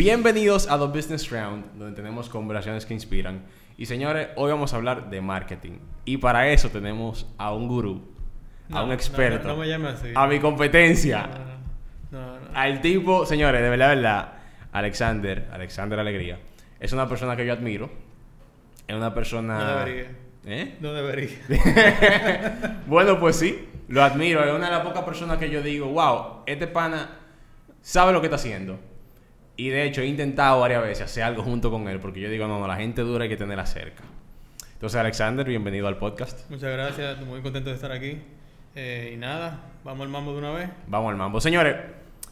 Bienvenidos a The Business Round, donde tenemos conversaciones que inspiran. Y señores, hoy vamos a hablar de marketing. Y para eso tenemos a un gurú, a No, un experto, No, no me así. a mi competencia, No, no, no. al tipo, señores, de verdad, de verdad, Alexander, Alexander Alegría, es una persona que yo admiro. Es una persona... ¿Eh? No debería. Bueno, pues sí, lo admiro. Es una de las pocas personas que yo digo, wow, este pana sabe lo que está haciendo. Y de hecho he intentado varias veces hacer algo junto con él, porque yo digo, no, no, la gente dura hay que tenerla cerca. Entonces, Alexander, bienvenido al podcast. Muchas gracias. Muy contento de estar aquí. Eh, y nada, vamos al mambo de una vez. Vamos al mambo. Señores,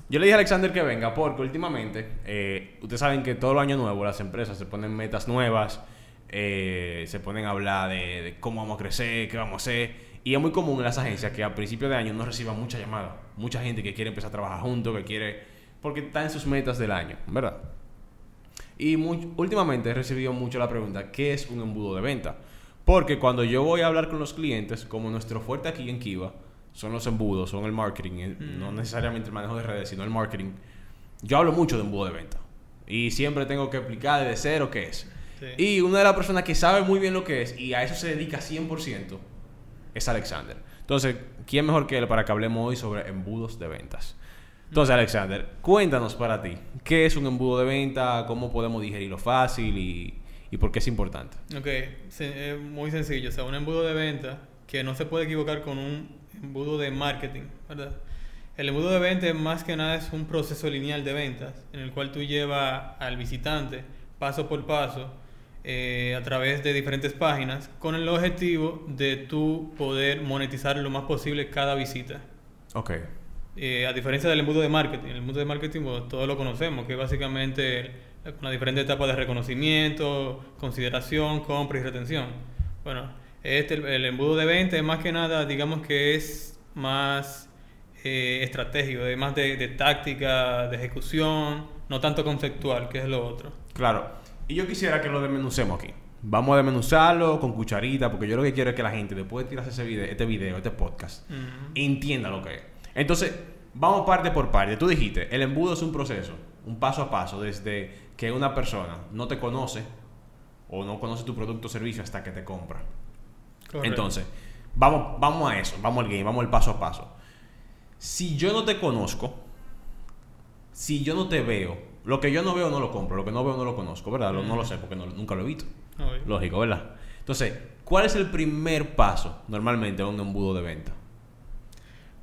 yo le dije a Alexander que venga porque últimamente, eh, ustedes saben que todo el año nuevo las empresas se ponen metas nuevas, eh, se ponen a hablar de, de cómo vamos a crecer, qué vamos a hacer. Y es muy común en las agencias que a principio de año uno reciba muchas llamadas. Mucha gente que quiere empezar a trabajar juntos, que quiere... Porque está en sus metas del año, ¿verdad? Y últimamente he recibido mucho la pregunta, ¿qué es un embudo de venta? Porque cuando yo voy a hablar con los clientes, como nuestro fuerte aquí en Kiva, son los embudos, son el marketing, el- Mm. no necesariamente el manejo de redes, sino el marketing. Yo hablo mucho de embudo de venta. Y siempre tengo que explicar desde cero qué es. Sí. Y una de las personas que sabe muy bien lo que es y a eso se dedica 100% es Alexander. Entonces, ¿quién mejor que él para que hablemos hoy sobre embudos de ventas? Entonces, Alexander, cuéntanos para ti, ¿qué es un embudo de venta? ¿Cómo podemos digerirlo fácil y, y por qué es importante? Ok, es muy sencillo. O sea, un embudo de venta que no se puede equivocar con un embudo de marketing, ¿verdad? El embudo de venta más que nada es un proceso lineal de ventas en el cual tú llevas al visitante paso por paso eh, a través de diferentes páginas con el objetivo de tú poder monetizar lo más posible cada visita. Ok, Eh, a diferencia del embudo de marketing, el embudo de marketing bueno, todos lo conocemos, que básicamente una diferente etapa de reconocimiento, consideración, compra y retención. Bueno, este, el, embudo de venta es más que nada, digamos que es más eh, estratégico, es más de, de táctica, de ejecución, no tanto conceptual, que es lo otro. claro. Y yo quisiera que lo desmenucemos aquí. Vamos a desmenuzarlo con cucharita, porque yo lo que quiero es que la gente, después de tirarse ese video, este video, este podcast, entienda lo que es. Entonces, vamos parte por parte. Tú dijiste, el embudo es un proceso, un paso a paso, desde que una persona no te conoce o no conoce tu producto o servicio hasta que te compra. Correcto. Entonces, vamos, vamos a eso, vamos al game, vamos al paso a paso. Si yo no te conozco, si yo no te veo, lo que yo no veo no lo compro, lo que no veo no lo conozco, ¿verdad? Lo- No lo sé porque no- nunca lo he visto. Obvio. Lógico, ¿verdad? Entonces, ¿cuál es el primer paso normalmente de un embudo de venta?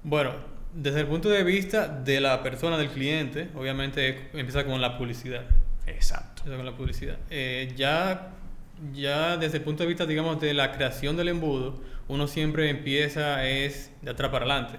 Bueno, desde el punto de vista de la persona, del cliente, obviamente empieza con la publicidad. Exacto. Eso con la publicidad. Eh, ya, ya desde el punto de vista, digamos, de la creación del embudo, uno siempre empieza es de atrás para adelante.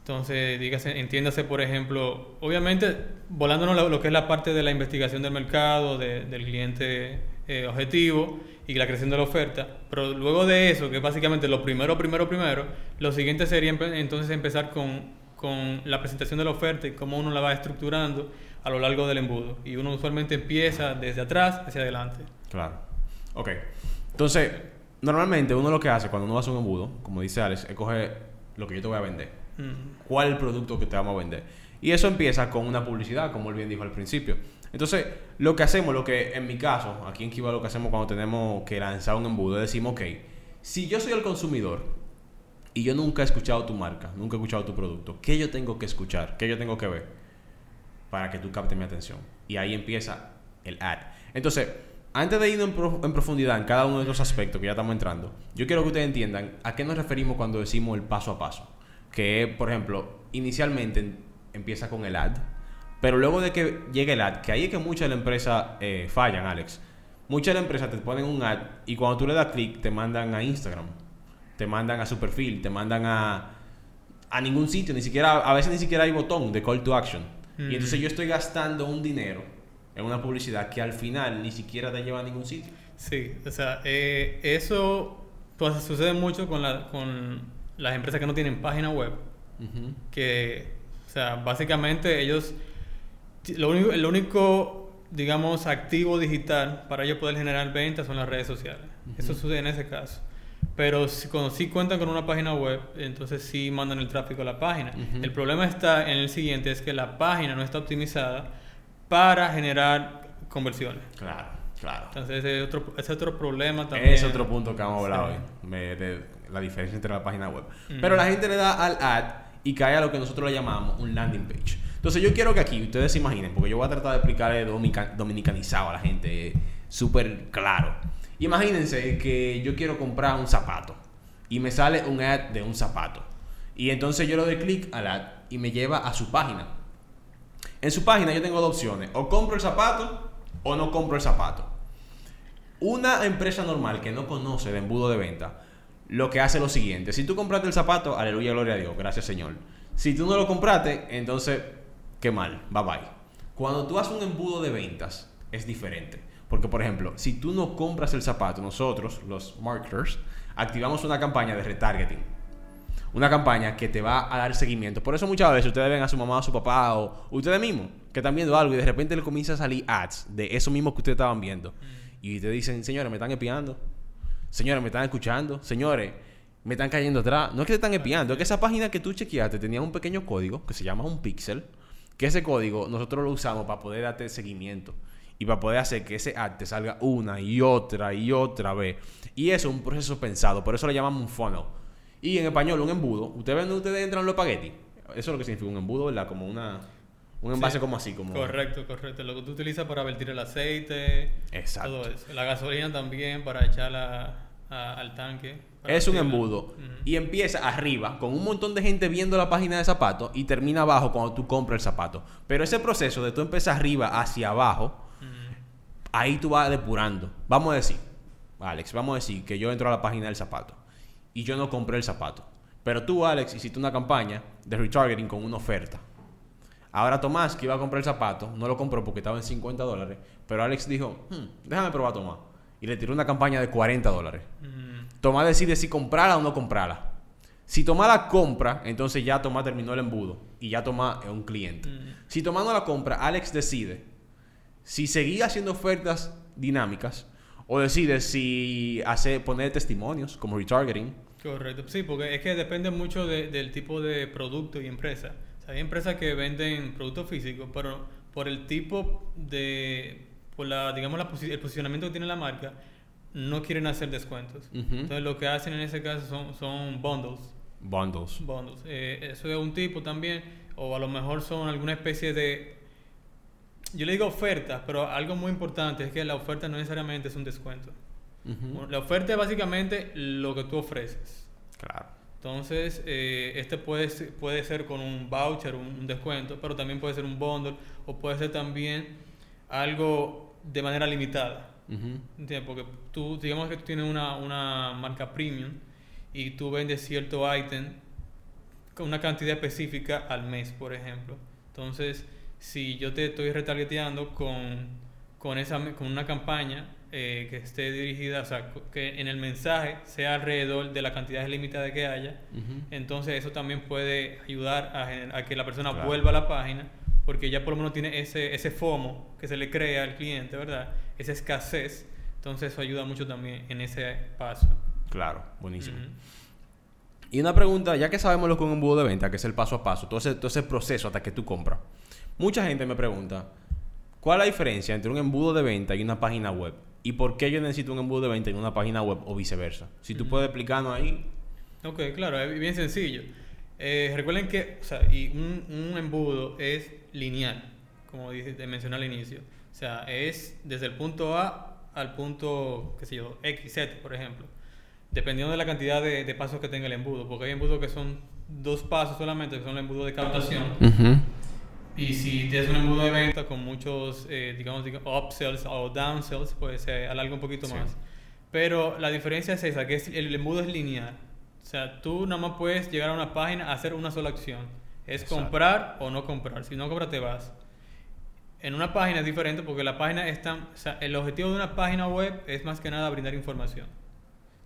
Entonces, dígase, entiéndase, por ejemplo, obviamente, volándonos lo, lo que es la parte de la investigación del mercado, de- del cliente eh, objetivo y la creación de la oferta, pero luego de eso, que es básicamente lo primero, primero, primero, lo siguiente sería empe- entonces empezar con, con la presentación de la oferta y cómo uno la va estructurando a lo largo del embudo. Y uno usualmente empieza desde atrás hacia adelante. Claro. Ok. Entonces, normalmente uno lo que hace cuando uno hace un embudo, como dice Alex, es coger lo que yo te voy a vender. Mm. ¿Cuál es el producto que te vamos a vender? Y eso empieza con una publicidad, como él bien dijo al principio. Entonces, lo que hacemos, lo que en mi caso, aquí en Kiva lo que hacemos cuando tenemos que lanzar un embudo, decimos, ok, si yo soy el consumidor y yo nunca he escuchado tu marca, nunca he escuchado tu producto, ¿qué yo tengo que escuchar? ¿Qué yo tengo que ver? Para que tú captes mi atención. Y ahí empieza el ad. Entonces, antes de ir en, pro- en profundidad en cada uno de los aspectos que ya estamos entrando, yo quiero que ustedes entiendan a qué nos referimos cuando decimos el paso a paso. Que, por ejemplo, inicialmente en- empieza con el ad, pero luego de que llegue el ad, que ahí es que muchas de las empresas eh, fallan, Alex. Muchas de las empresas te ponen un ad y cuando tú le das clic te mandan a Instagram, te mandan a su perfil, te mandan a, a ningún sitio, ni siquiera, a veces ni siquiera hay botón de call to action. Mm. Y entonces yo estoy gastando un dinero en una publicidad que al final ni siquiera te lleva a ningún sitio. Sí, o sea, eh, eso pues, sucede mucho con, la, con las empresas que no tienen página web, que, o sea, básicamente ellos, lo único, el único, digamos, activo digital para ellos poder generar ventas son las redes sociales. Eso sucede en ese caso. Pero si, cuando sí cuentan con una página web, entonces sí mandan el tráfico a la página. El problema está en el siguiente, es que la página no está optimizada para generar conversiones. Claro, claro. Entonces ese es otro, ese es otro problema también. Es otro punto que vamos a hablar Sí. hoy, me- de la diferencia entre la página web. Pero la gente le da al ad y cae a lo que nosotros le llamamos un landing page. Entonces yo quiero que aquí ustedes se imaginen, porque yo voy a tratar de explicarle dominica- dominicanizado a la gente, eh, súper claro. Imagínense que yo quiero comprar un zapato y me sale un ad de un zapato. Y entonces yo le doy clic al ad y me lleva a su página. En su página yo tengo dos opciones, o compro el zapato o no compro el zapato. Una empresa normal que no conoce de embudo de venta, lo que hace es lo siguiente. Si tú compraste el zapato, aleluya, gloria a Dios, gracias Señor. Si tú no lo compraste, entonces, qué mal, bye bye. Cuando tú haces un embudo de ventas, es diferente. Porque, por ejemplo, si tú no compras el zapato, nosotros, los marketers, activamos una campaña de retargeting. Una campaña que te va a dar seguimiento. Por eso muchas veces ustedes ven a su mamá a su papá o ustedes mismos que están viendo algo y de repente le comienza a salir ads de eso mismo que ustedes estaban viendo. Y te dicen, señores, me están espiando. Señores, me están escuchando. Señores, me están cayendo atrás. No es que te están espiando, es que esa página que tú chequeaste tenía un pequeño código que se llama un pixel. Que ese código nosotros lo usamos para poder darte seguimiento. Y para poder hacer que ese ad te salga una y otra y otra vez. Y eso es un proceso pensado. Por eso le llamamos un funnel. Y en español, un embudo. Ustedes ven ustedes entran los espaguetis. Eso es lo que significa un embudo, ¿verdad? Como una... Un envase Sí. como así, como... Correcto, correcto. Lo que tú utilizas para vertir el aceite, Exacto. todo eso. La gasolina también para echarla a- al tanque. Es un embudo. Y empieza arriba con un montón de gente viendo la página de zapatos y termina abajo cuando tú compras el zapato. Pero ese proceso de tú empezar arriba hacia abajo, ahí tú vas depurando. Vamos a decir, Alex, vamos a decir que yo entro a la página del zapato y yo no compré el zapato. Pero tú, Alex, hiciste una campaña de retargeting con una oferta. Ahora Tomás, que iba a comprar el zapato, no lo compró porque estaba en 50 dólares. Pero Alex dijo, "Hmm, déjame probar a Tomás. Y le tiró una campaña de 40 dólares. Ujú. Tomás decide si comprarla o no comprarla. Si Tomás la compra, entonces ya Tomás terminó el embudo y ya Tomás es un cliente. Mm. Si Tomás no la compra, Alex decide si seguir haciendo ofertas dinámicas o decide si hace, poner testimonios como retargeting. Correcto, sí, porque es que depende mucho de- del tipo de producto y empresa. O sea, hay empresas que venden productos físicos, pero por el tipo de, por la, digamos, la posi- el posicionamiento que tiene la marca, no quieren hacer descuentos. Entonces lo que hacen en ese caso son, son bundles. Bundles. Bundles. Eh, eso es un tipo también, o a lo mejor son alguna especie de... Yo le digo ofertas, pero algo muy importante es que la oferta no necesariamente es un descuento. La oferta es básicamente lo que tú ofreces. Claro. Entonces, eh, este puede ser, puede ser con un voucher, un, un descuento, pero también puede ser un bundle o puede ser también algo de manera limitada. Porque tú, digamos que tú tienes una, una marca premium y tú vendes cierto ítem con una cantidad específica al mes, por ejemplo. Entonces, si yo te estoy retargeteando con, con, esa, con una campaña eh, que esté dirigida, o sea, que en el mensaje sea alrededor de la cantidad limitada que haya, entonces eso también puede ayudar a, a que la persona Claro. vuelva a la página porque ya por lo menos tiene ese, ese FOMO que se le crea al cliente, ¿verdad? Esa escasez. Entonces eso ayuda mucho también en ese paso. Claro, buenísimo. Y una pregunta, ya que sabemos lo que es un embudo de venta, que es el paso a paso, todo ese, todo ese proceso hasta que tú compras. Mucha gente me pregunta, ¿cuál es la diferencia entre un embudo de venta y una página web? ¿Y por qué yo necesito un embudo de venta y una página web o viceversa? Si tú puedes explicarnos ahí. Ok, claro, es bien sencillo. Eh, recuerden que o sea, y un, un embudo es lineal, como te mencioné al inicio. O sea, es desde el punto A al punto, qué sé yo, X, Z, por ejemplo. Dependiendo de la cantidad de, de pasos que tenga el embudo. Porque hay embudos que son dos pasos solamente, que son el embudo de captación. Y si tienes un embudo de venta con muchos, eh, digamos, digamos, upsells o downsells, pues se alarga un poquito Sí. más. Pero la diferencia es esa, que es- el embudo es lineal. O sea, tú nada más puedes llegar a una página a hacer una sola acción. Es Exacto. comprar o no comprar. Si no compras, te vas. En una página es diferente porque la página es tan... O sea, el objetivo de una página web es más que nada brindar información.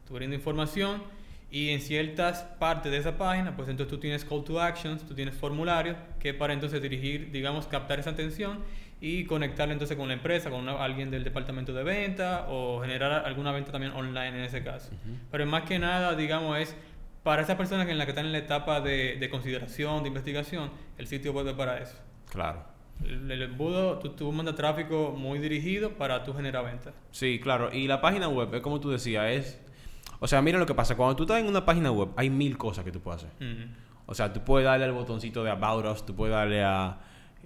Tú brindas información y en ciertas partes de esa página, pues entonces tú tienes call to actions, tú tienes formularios que para entonces dirigir, digamos, captar esa atención y conectarla entonces con la empresa, con una- alguien del departamento de venta o generar alguna venta también online en ese caso. Pero más que nada, digamos, es para esas personas en las que están en la etapa de, de consideración, de investigación, el sitio web es para eso. Claro. El, el embudo, tú, tú mandas tráfico muy dirigido para tú generar ventas. Sí, claro. Y la página web, es como tú decías, es... O sea, mira lo que pasa. Cuando tú estás en una página web, hay mil cosas que tú puedes hacer. O sea, tú puedes darle al botoncito de About Us, tú puedes darle a,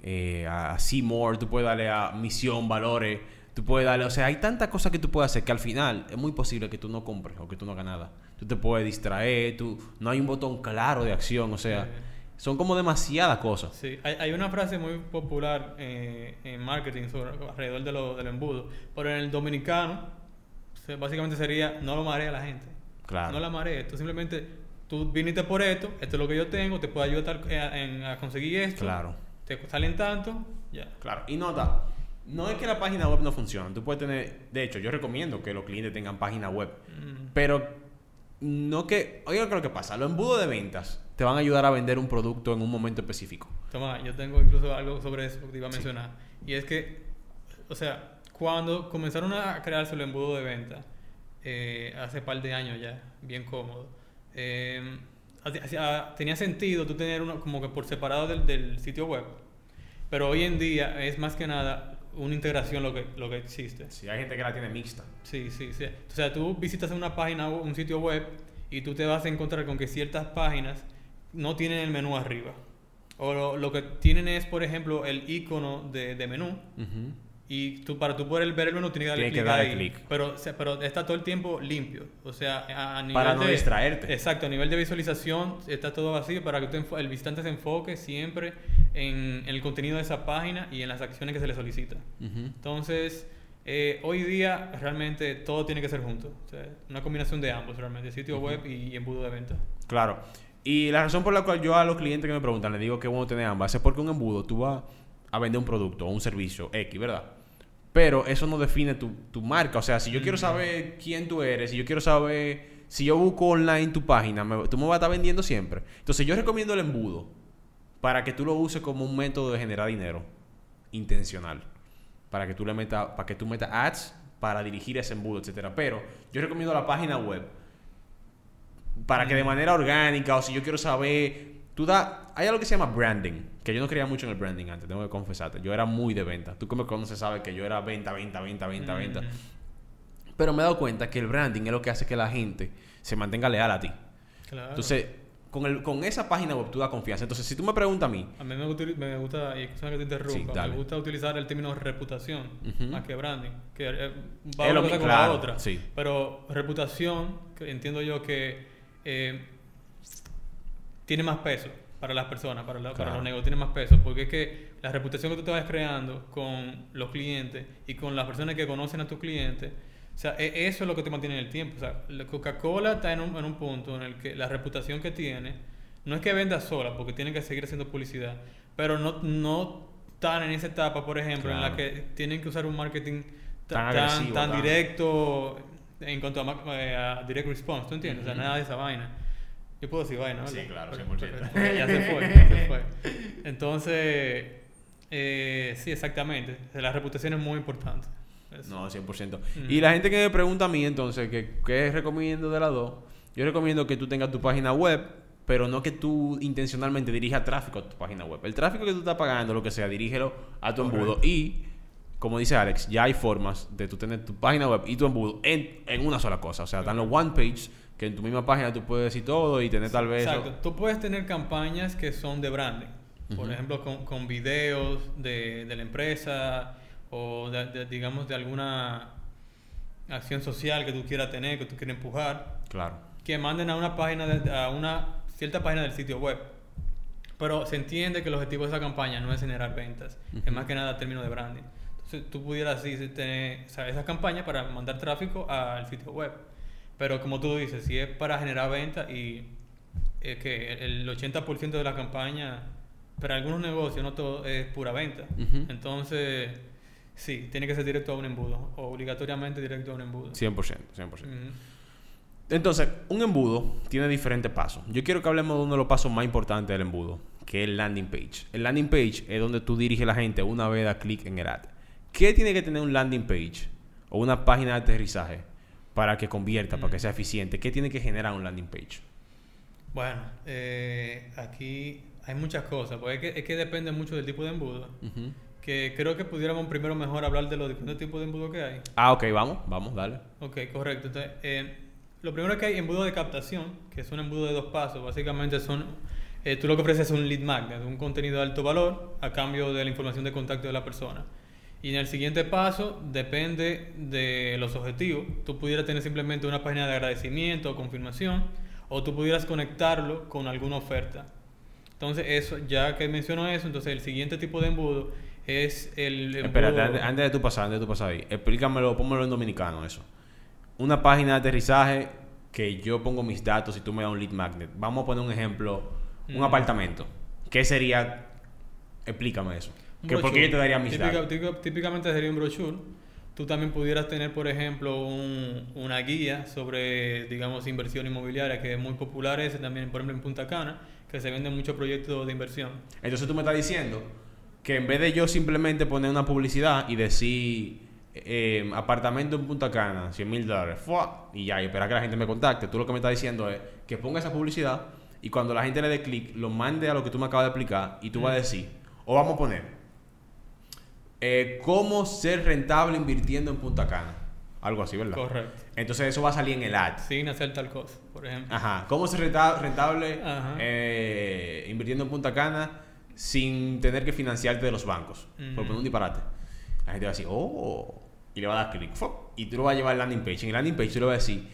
eh, a See More, tú puedes darle a Misión, Valores, tú puedes darle... O sea, hay tantas cosas que tú puedes hacer que al final es muy posible que tú no compres o que tú no hagas nada. Tú te puedes distraer, tú, no hay un botón claro de acción, o sea, Sí. son como demasiadas cosas. Sí, hay, hay una frase muy popular eh, en marketing sobre, alrededor de lo, del embudo, pero en el dominicano básicamente sería no lo marea a la gente. Claro. No la marees, tú simplemente, tú viniste por esto, esto es lo que yo tengo, te puedo ayudar eh, a conseguir esto. Claro. Te salen tanto, ya. Claro, y nota, no es que la página web no funcione. Tú puedes tener, de hecho, yo recomiendo que los clientes tengan página web, Mm, pero no que, oiga, ¿qué es lo que pasa? Los embudos de ventas te van a ayudar a vender un producto en un momento específico. Toma, yo tengo incluso algo sobre eso que te iba a mencionar. Y es que, o sea, cuando comenzaron a crearse el embudo de venta, eh, hace par de años ya, bien cómodo, eh, tenía sentido tú tener uno como que por separado del, del sitio web. Pero hoy en día es más que nada una integración lo que, lo que existe. Si hay gente que la tiene mixta. Sí, sí, sí. O sea, tú visitas una página, o un sitio web, y tú te vas a encontrar con que ciertas páginas no tienen el menú arriba. O lo, lo que tienen es, por ejemplo, el icono de, de menú. Ujú. Y tú, para tú poder ver el menú tienes que darle clic ahí. Pero, pero está todo el tiempo limpio. O sea, a, a nivel Para no de- distraerte. Exacto, a nivel de visualización está todo vacío para que tú el visitante se enfoque siempre en, en el contenido de esa página y en las acciones que se le solicita. Entonces, eh, hoy día realmente todo tiene que ser junto. O sea, una combinación de ambos realmente, sitio web y, embudo de venta. Claro. Y la razón por la cual yo a los clientes que me preguntan les digo que bueno tener ambas es porque un embudo tú vas a vender un producto o un servicio X, ¿verdad? Pero eso no define tu, tu marca. O sea, si yo quiero saber quién tú eres, si yo quiero saber, si yo busco online tu página, me- tú me vas a estar vendiendo siempre. Entonces yo recomiendo el embudo para que tú lo uses como un método de generar dinero intencional. Para que tú le metas, para que tú metas ads para dirigir ese embudo, etcétera. Pero yo recomiendo la página web para que de manera orgánica o si yo quiero saber tú da hay algo que se llama branding que yo no creía mucho en el branding antes tengo que confesarte yo era muy de venta tú que me conoces sabes que yo era venta venta venta venta venta pero me he dado cuenta que el branding es lo que hace que la gente se mantenga leal a ti Claro. entonces con el con esa página web tú das confianza entonces si tú me preguntas a mí a mí me gusta, me gusta y que te interrumpa, me gusta utilizar el término reputación Ujú. más que branding, que eh, va una cosa con la otra. sí. Pero reputación, que entiendo yo que eh, tiene más peso para las personas, para, la- para los negocios tiene más peso, porque es que la reputación que tú te vas creando con los clientes y con las personas que conocen a tus clientes, o sea, e- eso es lo que te mantiene en el tiempo. O sea, la Coca-Cola está en un, en un punto en el que la reputación que tiene no es que venda sola, porque tiene que seguir haciendo publicidad, pero no, no están en esa etapa, por ejemplo, en la que tienen que usar un marketing Tan tan, tan, agresivo, tan tan- directo en cuanto a, eh, a direct response, ¿tú entiendes? O sea, nada de esa vaina. Yo puedo decir vaina, ¿verdad? Sí, claro, Pero- 100%. pero ya se fue, ya se fue. Entonces, eh, sí, exactamente. La reputación es muy importante. Eso. No, 100%. Mm. Y la gente que me pregunta a mí entonces, que ¿qué recomiendo de las dos? Yo recomiendo que tú tengas tu página web, pero no que tú intencionalmente dirijas tráfico a tu página web. El tráfico que tú estás pagando, lo que sea, dirígelo a tu embudo. Y, como dice Alex, ya hay formas de tú tener tu página web y tu embudo en, en una sola cosa. O sea, están los one page, que en tu misma página tú puedes decir todo y tener tal vez... Exacto. Tú puedes tener campañas que son de branding. Por ejemplo, con, con videos de, de la empresa o, de- de- digamos, de alguna acción social que tú quieras tener, que tú quieras empujar. Claro. que manden a una página de- a una cierta página del sitio web. Pero se entiende que el objetivo de esa campaña no es generar ventas, es más que nada término de branding. Entonces tú pudieras así tener o sea, esa campaña para mandar tráfico al sitio web. Pero como tú dices, si es para generar ventas y es que el 80% de la campaña, para algunos negocios, no todo es pura venta. Entonces, sí, tiene que ser directo a un embudo, o obligatoriamente directo a un embudo. 100%, 100%. Ujú. Entonces, un embudo tiene diferentes pasos. Yo quiero que hablemos de uno de los pasos más importantes del embudo, que es el landing page. El landing page es donde tú diriges a la gente una vez da clic en el ad. ¿Qué tiene que tener un landing page o una página de aterrizaje para que convierta, para que sea eficiente? ¿Qué tiene que generar un landing page? Bueno, eh, aquí hay muchas cosas, porque es que, es que depende mucho del tipo de embudo. Que creo que pudiéramos primero mejor hablar de los diferentes tipos de embudo que hay. Ah, ok, vamos, vamos, dale. Ok, correcto. Entonces, eh, lo primero que hay embudo de captación, que es un embudo de dos pasos. Básicamente son, eh, tú lo que ofreces es un lead magnet, un contenido de alto valor a cambio de la información de contacto de la persona. Y en el siguiente paso depende de los objetivos. Tú pudieras tener simplemente una página de agradecimiento o confirmación, o tú pudieras conectarlo con alguna oferta. Entonces, eso, ya que menciono eso, entonces el siguiente tipo de embudo es el embudo... Espérate, antes, antes de tu pasar, antes de tu pasar ahí, explícamelo, pónmelo en dominicano eso. Una página de aterrizaje que yo pongo mis datos y tú me das un lead magnet. Vamos a poner un ejemplo, un Mm. apartamento. ¿Qué sería? Explícame eso. Que ¿Por qué yo te daría mis Típica- datos? típica- típicamente sería un brochure. Tú también pudieras tener, por ejemplo, un- una guía sobre, digamos, inversión inmobiliaria, que es muy popular ese también, por ejemplo, en Punta Cana, que se venden muchos proyectos de inversión. Entonces tú me estás diciendo que en vez de yo simplemente poner una publicidad y decir eh, apartamento en Punta Cana, 100 mil dólares, ¡fua! y ya, y esperar que la gente me contacte, tú lo que me estás diciendo es que ponga esa publicidad y cuando la gente le dé clic, lo mande a lo que tú me acabas de explicar y tú vas a decir, o vamos a poner, eh, cómo ser rentable invirtiendo en Punta Cana. Algo así, ¿verdad? Correcto. Entonces eso va a salir en el ad. Sin hacer tal cosa, por ejemplo. Ajá. ¿Cómo ser renta- rentable Ajá. eh, invirtiendo en Punta Cana sin tener que financiarte de los bancos? Por poner un disparate. La gente va a decir, oh, y le va a dar clic. Y tú lo vas a llevar al landing page. En el landing page tú le vas a decir,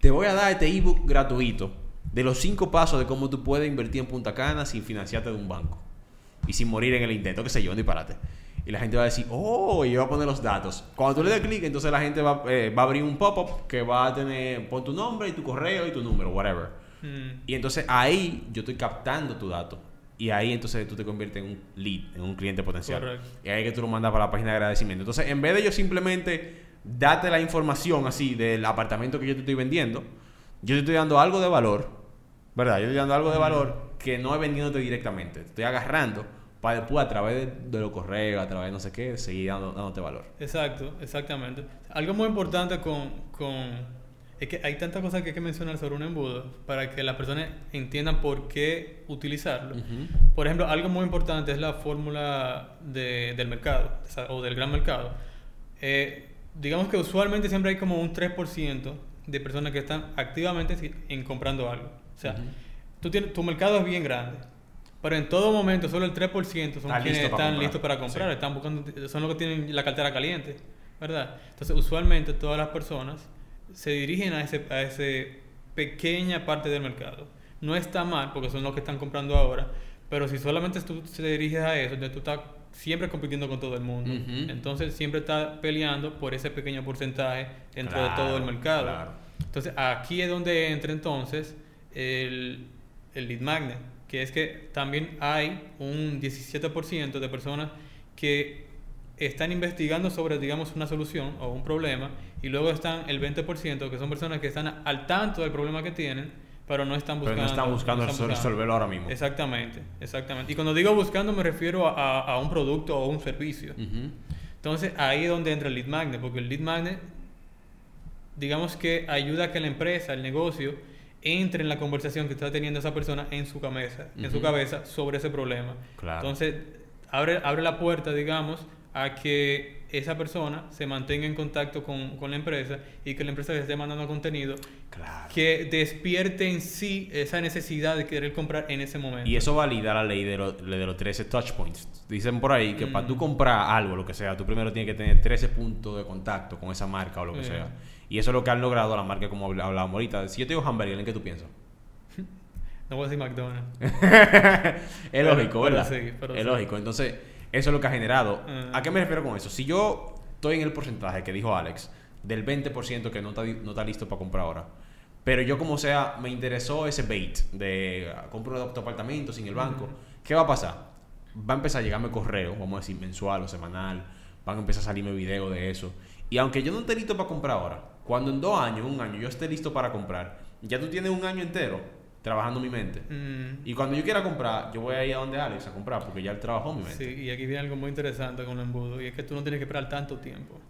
te voy a dar este ebook gratuito de los cinco pasos de cómo tú puedes invertir en Punta Cana sin financiarte de un banco. Y sin morir en el intento, qué sé yo, un disparate. Y la gente va a decir, oh, y va a poner los datos. Cuando tú le das clic, entonces la gente va, eh, va a abrir un pop-up que va a tener, pon tu nombre y tu correo y tu número, whatever. Mm, Y entonces ahí yo estoy captando tu dato. Y ahí entonces tú te conviertes en un lead, en un cliente potencial. Correcto. Y ahí es que tú lo mandas para la página de agradecimiento. Entonces, en vez de yo simplemente darte la información así del apartamento que yo te estoy vendiendo, yo te estoy dando algo de valor, ¿verdad? Yo te estoy dando algo de valor que no es vendiéndote directamente. Te estoy agarrando para después a través de, de los correos, a través de no sé qué, seguir dando- dándote valor. Exacto, exactamente. Algo muy importante con, con... Es que hay tantas cosas que hay que mencionar sobre un embudo para que las personas entiendan por qué utilizarlo. Por ejemplo, algo muy importante es la fórmula de- del mercado o del gran mercado. Eh, digamos que usualmente siempre hay como un 3% de personas que están activamente en comprando algo. O sea, Ujú. tú tienes, tu mercado es bien grande, pero en todo momento solo el 3% son Está quienes listo están listos para comprar, Sí. están buscando, son los que tienen la cartera caliente, ¿verdad? Entonces, usualmente todas las personas se dirigen a ese a ese pequeña parte del mercado. No está mal porque son los que están comprando ahora, pero si solamente tú te diriges a eso, entonces tú estás siempre compitiendo con todo el mundo. Entonces, siempre estás peleando por ese pequeño porcentaje dentro de todo el mercado. claro. Entonces, aquí es donde entra entonces el, el lead magnet, que es que también hay un 17% de personas que están investigando sobre, digamos, una solución o un problema, y luego están el 20%, que son personas que están al tanto del problema que tienen, pero no están Pero buscando. no están buscando no están resolverlo ahora mismo. Exactamente, exactamente. Y cuando digo buscando me refiero a, a un producto o un servicio. Entonces ahí es donde entra el lead magnet, porque el lead magnet, digamos que ayuda a que la empresa, el negocio, entre en la conversación que está teniendo esa persona en su cabeza, en su cabeza sobre ese problema. Claro. Entonces abre, abre la puerta, digamos, a que esa persona se mantenga en contacto con, con la empresa y que la empresa le esté mandando contenido Claro. que despierte en sí esa necesidad de querer comprar en ese momento. Y eso valida la ley de, lo- de los 13 touch points. Dicen por ahí que Mm. para tú comprar algo, lo que sea, tú primero tienes que tener 13 puntos de contacto con esa marca o lo que sea. Y eso es lo que han logrado la marca, como habl- hablábamos ahorita. Si yo te digo hamburger, ¿en qué tú piensas? No voy a decir McDonald's. es lógico, pero ¿verdad? sí, pero es sí. lógico. Entonces, eso es lo que ha generado. ¿A qué me refiero con eso? Si yo estoy en el porcentaje que dijo Alex, del 20% que no está, no está listo para comprar ahora, pero yo como sea, me interesó ese bait de ah, compro un apartamento sin el banco, Ujú. ¿qué va a pasar? Va a empezar a llegarme correo, vamos a decir mensual o semanal, van a empezar a salirme videos de eso. Y aunque yo no esté listo para comprar ahora, cuando en dos años, un año, yo esté listo para comprar, ya tú tienes un año entero trabajando mi mente. Mm, Y cuando yo quiera comprar, yo voy a ir a donde Alex a comprar porque ya él trabajó mi mente. Sí, y aquí viene algo muy interesante con el embudo, y es que tú no tienes que esperar tanto tiempo.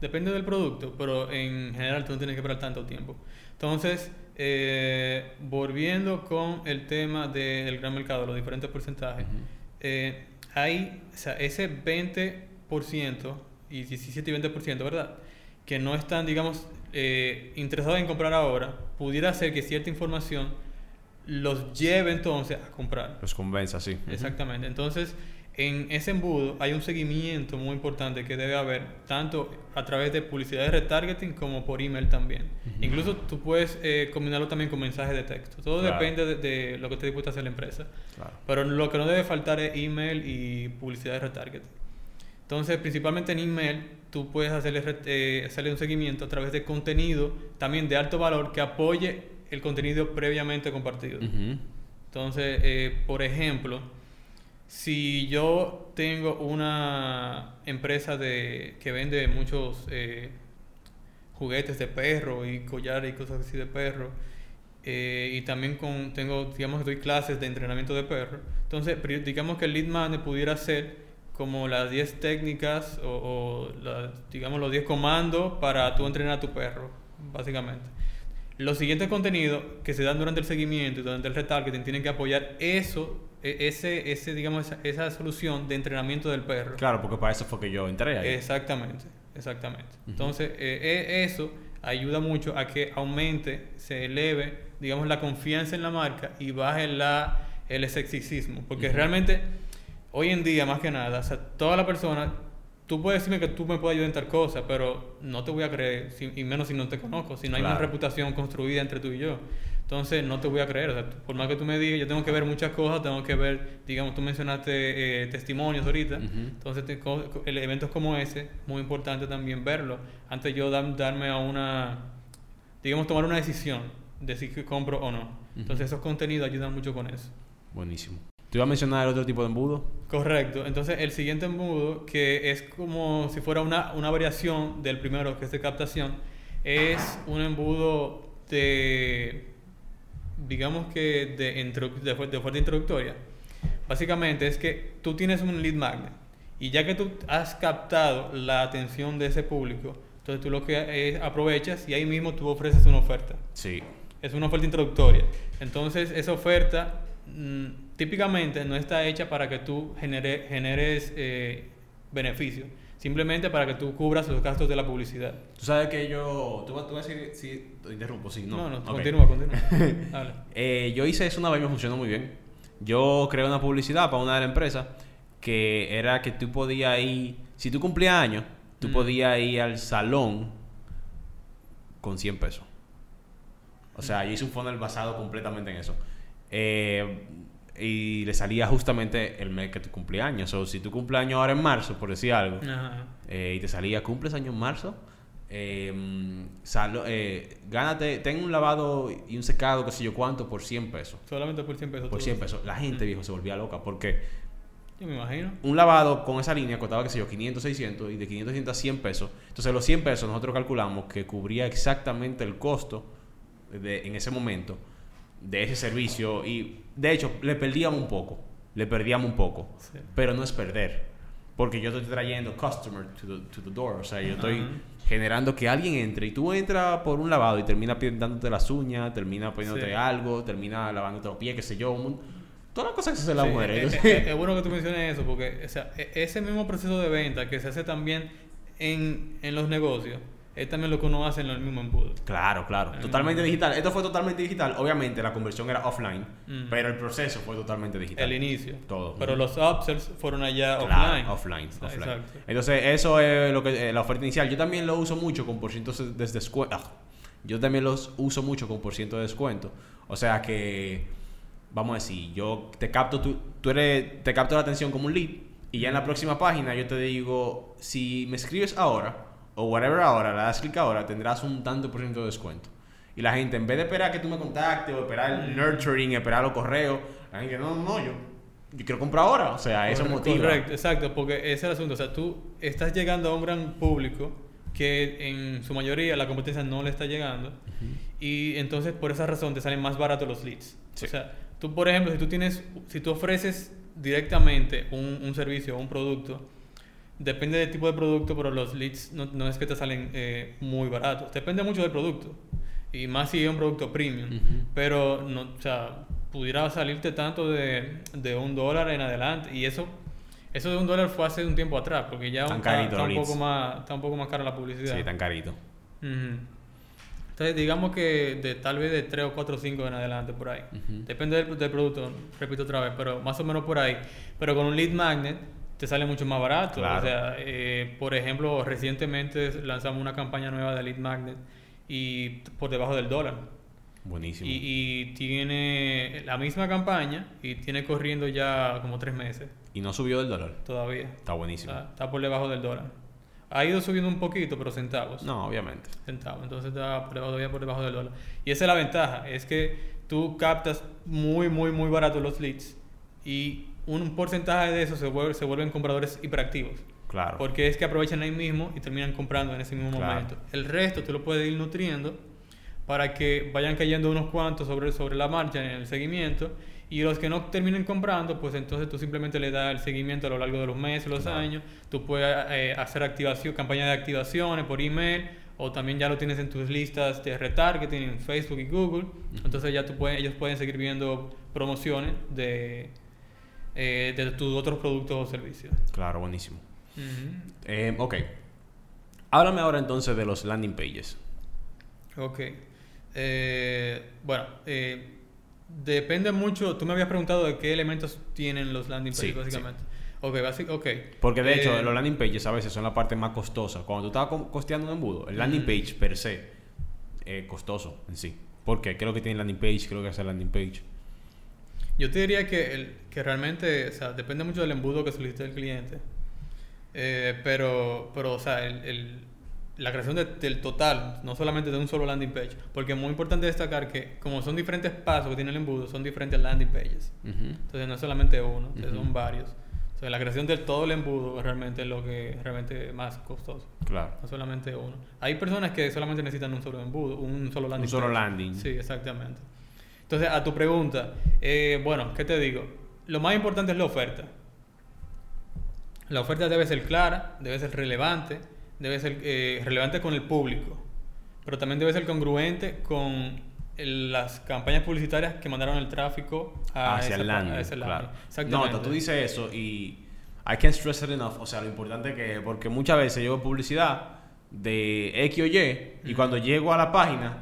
Depende del producto, pero en general tú no tienes que esperar tanto tiempo. Entonces, eh, volviendo con el tema del gran mercado, los diferentes porcentajes, eh, hay o sea, ese 20% y 17 y 20%, ¿verdad? Que no están, digamos, eh, interesados en comprar ahora, pudiera ser que cierta información los lleve entonces a comprar. Los convenza, sí. Exactamente. Entonces, en ese embudo hay un seguimiento muy importante que debe haber, tanto a través de publicidad de retargeting como por email también. Incluso tú puedes eh, combinarlo también con mensajes de texto. Todo depende de, lo que esté dispuesta a hacer la empresa. Pero lo que no debe faltar es email y publicidad de retargeting. Entonces, principalmente en email, tú puedes hacerle, eh, hacerle un seguimiento a través de contenido también de alto valor que apoye el contenido previamente compartido. Entonces, eh, por ejemplo, si yo tengo una empresa de, que vende muchos eh, juguetes de perro y collares y cosas así de perro, eh, y también con, tengo, digamos que doy clases de entrenamiento de perro, entonces digamos que el lead magnet pudiera ser como las 10 técnicas o, digamos los 10 comandos para tú entrenar a tu perro, básicamente. Los siguientes contenidos que se dan durante el seguimiento y durante el retargeting tienen que apoyar eso e, ese, ese digamos, esa, solución de entrenamiento del perro. Claro, porque para eso fue que yo entré ahí. Exactamente, exactamente. Entonces, eh, e, eso ayuda mucho a que aumente, se eleve, digamos, la confianza en la marca y baje la, el escepticismo. Porque realmente, hoy en día, más que nada, o sea, toda la persona, tú puedes decirme que tú me puedes ayudar en tal cosa, pero no te voy a creer, y menos si no te conozco, si no hay una reputación construida entre tú y yo. Entonces no te voy a creer. O sea, por más que tú me digas, yo tengo que ver muchas cosas, tengo que ver, digamos, tú mencionaste eh, testimonios ahorita. Entonces, eventos como ese, muy importante también verlo. Antes yo darme a una, digamos, tomar una decisión de si compro o no. Entonces esos contenidos ayudan mucho con eso. Buenísimo. ¿Te iba a mencionar otro tipo de embudo? Correcto. Entonces, el siguiente embudo, que es como si fuera una, una variación del primero, que es de captación, es un embudo de digamos que de, de, fuerte introductoria, básicamente es que tú tienes un lead magnet y ya que tú has captado la atención de ese público, entonces tú lo que aprovechas y ahí mismo tú ofreces una oferta. Sí. Es una oferta introductoria. Entonces esa oferta mm, típicamente no está hecha para que tú genere, generes eh, beneficio simplemente para que tú cubras los gastos de la publicidad. Tú sabes que yo, tú, vas a decir, sí, te interrumpo, sí, no. No, no, continúa, continúa. eh, yo hice eso una vez, me funcionó muy bien. Yo creé una publicidad para una de las empresas que era que tú podías ir, si tú cumplías años, tú mm. podías ir al salón con 100 pesos. O sea, yo hice un funnel basado completamente en eso. Eh, y le salía justamente el mes que tu cumpleaños. O si tu cumpleaños ahora en marzo, por decir algo, eh, y te salía, ¿cumples año en marzo? Em, eh, gánate, ten un lavado y un secado, qué sé yo cuánto, por 100 pesos. Solamente por 100 pesos. Por 100 pesos. La gente, viejo, se volvía loca porque... Yo me imagino. Un lavado con esa línea costaba, qué sé yo, 500, 600 y de 500 a 100 pesos. Entonces, los 100 pesos nosotros calculamos que cubría exactamente el costo de, en ese momento de ese servicio y de hecho le perdíamos un poco, le perdíamos un poco, pero no es perder, porque yo estoy trayendo customer to the, door, o sea, yo estoy generando que alguien entre y tú entras por un lavado y termina dándote las uñas, termina poniéndote algo, termina lavándote los pies, qué sé yo, todas las cosas que se hacen las mujeres. Es, bueno que tú menciones eso, porque o sea, e, ese mismo proceso de venta que se hace también en, en los negocios, es también lo que uno hace en el mismo embudo. Claro, claro. totalmente digital. Esto fue totalmente digital. Obviamente la conversión era offline, pero el proceso fue totalmente digital. El inicio. Todo. Pero los upsells fueron allá offline. Offline, offline. Exacto. Entonces, eso es lo que eh, la oferta inicial. Yo también lo uso mucho con por ciento de descuento. Ah, yo también los uso mucho con por ciento de descuento. O sea que, vamos a decir, yo te capto, tú, tú eres, te capto la atención como un lead y ya en la próxima página yo te digo, si me escribes ahora, o whatever ahora, la das clic ahora, tendrás un tanto por ciento de descuento. Y la gente, en vez de esperar que tú me contactes o esperar el nurturing, esperar los correos, la gente, no, no, yo, yo quiero comprar ahora. O sea, eso motiva. Correcto, exacto, porque ese es el asunto. O sea, tú estás llegando a un gran público que en su mayoría la competencia no le está llegando. Y entonces, por esa razón, te salen más baratos los leads. O sea, tú, por ejemplo, si tú tienes, si tú ofreces directamente un, un servicio o un producto, Depende del tipo de producto, pero los leads no, no es que te salen eh, muy baratos. Depende mucho del producto. Y más si es un producto premium. Pero, no, o sea, pudiera salirte tanto de, de un dólar en adelante. Y eso eso de un dólar fue hace un tiempo atrás, porque ya Tan está, carito está un poco más, está un poco más cara la publicidad. Sí, tan carito. Entonces, digamos que de tal vez de 3 o 4 o 5 en adelante por ahí. Depende del, del producto, repito otra vez, pero más o menos por ahí. Pero con un lead magnet te sale mucho más barato. Claro. O sea, eh, por ejemplo, recientemente lanzamos una campaña nueva de lead magnet y por debajo del dólar. Buenísimo. Y, y tiene la misma campaña y tiene corriendo ya como 3 meses Y no subió del dólar. todavía. Está buenísimo. Está, está por debajo del dólar. Ha ido subiendo un poquito, pero centavos No, obviamente. centavos. Entonces está por debajo, todavía por debajo del dólar. Y esa es la ventaja, es que tú captas muy, muy, muy barato los leads y un porcentaje de eso se, vuelve- se vuelven compradores hiperactivos. Claro. Porque es que aprovechan ahí mismo y terminan comprando en ese mismo Claro. momento. El resto tú lo puedes ir nutriendo para que vayan cayendo unos cuantos sobre, sobre la marcha en el seguimiento y los que no terminen comprando, pues entonces tú simplemente le das el seguimiento a lo largo de los meses, los Claro. años. Tú puedes eh, hacer activación, campañas de activaciones por email o también ya lo tienes en tus listas de retargeting en Facebook y Google. Entonces ya tú puedes, ellos pueden seguir viendo promociones de, eh, de tus otros productos o servicios. Claro, buenísimo. Eh, ok. Háblame ahora entonces de los landing pages. Ok. Eh, bueno, depende mucho. Tú me habías preguntado de qué elementos tienen los landing pages, Sí, básicamente. Ok, ok. Porque de hecho, los landing pages a veces son la parte más costosa. Cuando tú estás co- costeando un embudo, el landing page per se es costoso en sí. ¿Por qué? ¿Qué es lo que tiene el landing page? ¿Qué es lo que hace el landing page? Yo te diría que, el, que realmente, o sea, depende mucho del embudo que solicite el cliente. Eh, pero, pero, o sea, el, el- la creación de- del total, no solamente de un solo landing page. Porque es muy importante destacar que, como son diferentes pasos que tiene el embudo, son diferentes landing pages. Ujú. Entonces no es solamente uno, sea, Ujú. son varios. O sea, la creación de todo el embudo realmente es lo que realmente más costoso. Claro. No solamente uno. Hay personas que solamente necesitan un solo embudo, un solo landing. Un solo page. landing. Sí, exactamente. Entonces, a tu pregunta, eh, bueno, ¿qué te digo? Lo más importante es la oferta. La oferta debe ser clara, debe ser relevante, debe ser eh, relevante con el público, pero también debe ser congruente con el- las campañas publicitarias que mandaron el tráfico a hacia el pa- landing. a ese landing. claro. Exactamente. No, tú dices eso y I can't stress it enough. O sea, lo importante que porque muchas veces veo publicidad de X o Y y cuando llego a la página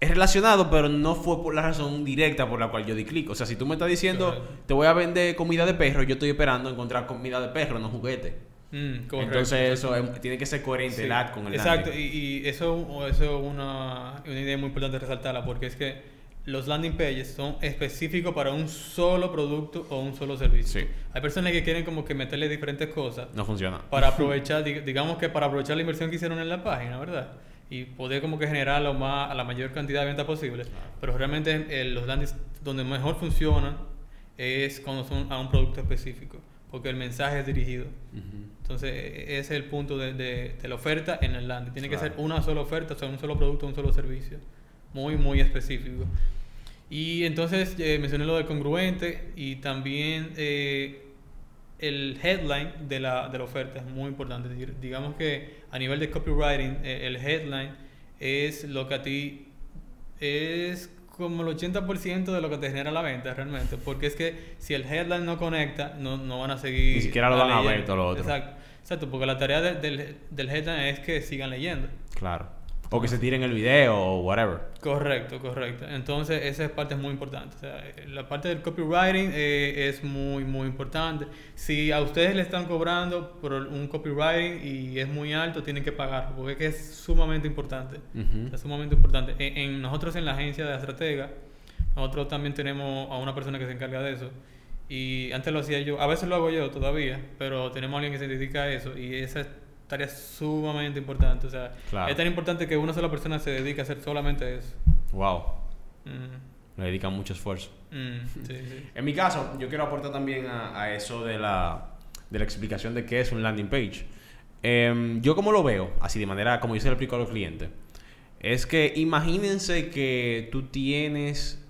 es relacionado, pero no fue por la razón directa por la cual yo di clic. O sea, si tú me estás diciendo te voy a vender comida de perro, yo estoy esperando encontrar comida de perro, no juguete. Mm, correcto. Entonces eso es- tiene que ser coherente Sí, el ad con el Exacto, landing. y, y eso, eso es una, una idea muy importante resaltarla porque es que los landing pages son específicos para un solo producto o un solo servicio. Sí. Hay personas que quieren como que meterle diferentes cosas No funciona. para aprovechar, dig- digamos que para aprovechar la inversión que hicieron en la página, ¿verdad? Y poder como que generar lo más, a la mayor cantidad de ventas posible. Pero realmente eh, los landings donde mejor funcionan es cuando son a un producto específico, porque el mensaje es dirigido. Entonces, e- ese es el punto de, de- de la oferta en el landing. Tiene que ser una sola oferta, o sea, un solo producto, un solo servicio. Muy, muy específico. Y entonces eh, mencioné lo de congruente y también eh, el headline de la, de la oferta es muy importante. Dig- Digamos que a nivel de copywriting, eh, el headline es lo que a ti es como el 80% de lo que te genera la venta realmente. Porque es que si el headline no conecta, no, no van a seguir. Ni siquiera lo van a ver todo lo otro. Exacto, exacto, porque la tarea de- del, del headline es que sigan leyendo. Claro. O que se tiren el video o whatever. Correcto, correcto. Entonces, esa parte es muy importante. O sea, la parte del copywriting eh, es muy, muy importante. Si a ustedes le están cobrando por un copywriting y es muy alto, tienen que pagar, porque es que es sumamente importante. Es sumamente importante. En, en- nosotros en la agencia de Estratega, nosotros también tenemos a una persona que se encarga de eso. Y antes lo hacía yo, a veces lo hago yo todavía, pero tenemos a alguien que se dedica a eso y esa tarea sumamente importante. O sea, Claro. es tan importante que una sola persona se dedique a hacer solamente eso. Wow. Mm, Le dedican mucho esfuerzo. mm, sí, sí. En mi caso, yo quiero aportar también a, a eso de la, de la explicación de qué es un landing page. Em, yo como lo veo, así de manera como yo se lo explico a los clientes, es que imagínense que tú tienes,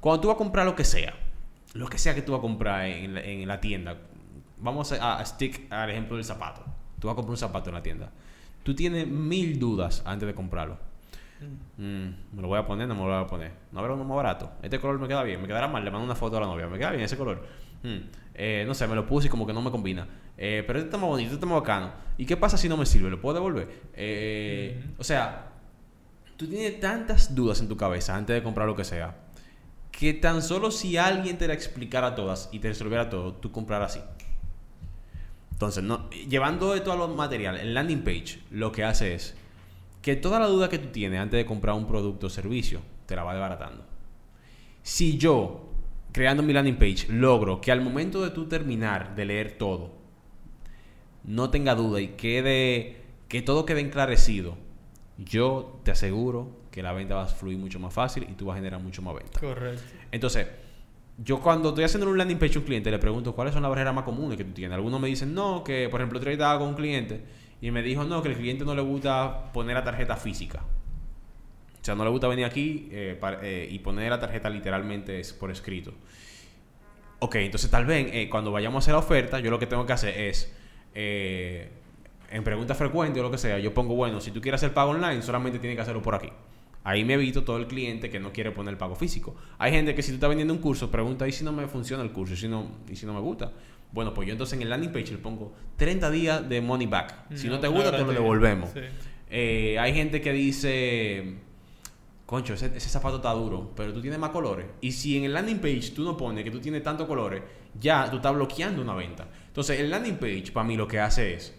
cuando tú vas a comprar lo que sea, lo que sea que tú vas a comprar en la, en la tienda, vamos a, a stick al ejemplo del zapato. Tú vas a comprar un zapato en la tienda. Tú tienes mil dudas antes de comprarlo. Mm, me lo voy a poner, no me lo voy a poner. No habrá uno más barato. Este color me queda bien, me quedará mal. Le mando una foto a la novia. Me queda bien ese color. Mm, eh, no sé, me lo puse y como que no me combina. Eh, pero este está más bonito, este está más bacano. ¿Y qué pasa si no me sirve? ¿Lo puedo devolver? Eh, O sea, tú tienes tantas dudas en tu cabeza antes de comprar lo que sea. Que tan solo si alguien te la explicara todas y te resolviera todo, tú comprarás así. Entonces, no, llevando esto a los materiales, el landing page lo que hace es que toda la duda que tú tienes antes de comprar un producto o servicio, te la va desbaratando. Si yo, creando mi landing page, logro que al momento de tú terminar de leer todo, no tenga duda y quede, que todo quede enclarecido, yo te aseguro que la venta va a fluir mucho más fácil y tú vas a generar mucho más venta. Correcto. Entonces, yo cuando estoy haciendo un landing page a un cliente, le pregunto cuáles son las barreras más comunes que tú tienes. Algunos me dicen, no, que por ejemplo, día estaba con un cliente y me dijo, no, que el cliente no le gusta poner la tarjeta física. O sea, no le gusta venir aquí eh, eh, y poner la tarjeta literalmente por escrito. Ok, entonces tal vez eh, cuando vayamos a hacer la oferta, yo lo que tengo que hacer es, en preguntas frecuentes o lo que sea, yo pongo, bueno, si tú quieres hacer pago online, solamente tienes que hacerlo por aquí. Ahí me evito todo el cliente que no quiere poner el pago físico. Hay gente que si tú estás vendiendo un curso, pregunta, ¿y si no me funciona el curso? ¿Y si no, y si no me gusta? Bueno, pues yo entonces en el landing page le pongo 30 días de money back. Si no, te gusta, te lo devolvemos. Sí. Eh, hay gente que dice, concho, ese, ese zapato está duro, pero tú tienes más colores. Y si en el landing page tú no pones que tú tienes tantos colores, ya tú estás bloqueando una venta. Entonces, el landing page para mí lo que hace es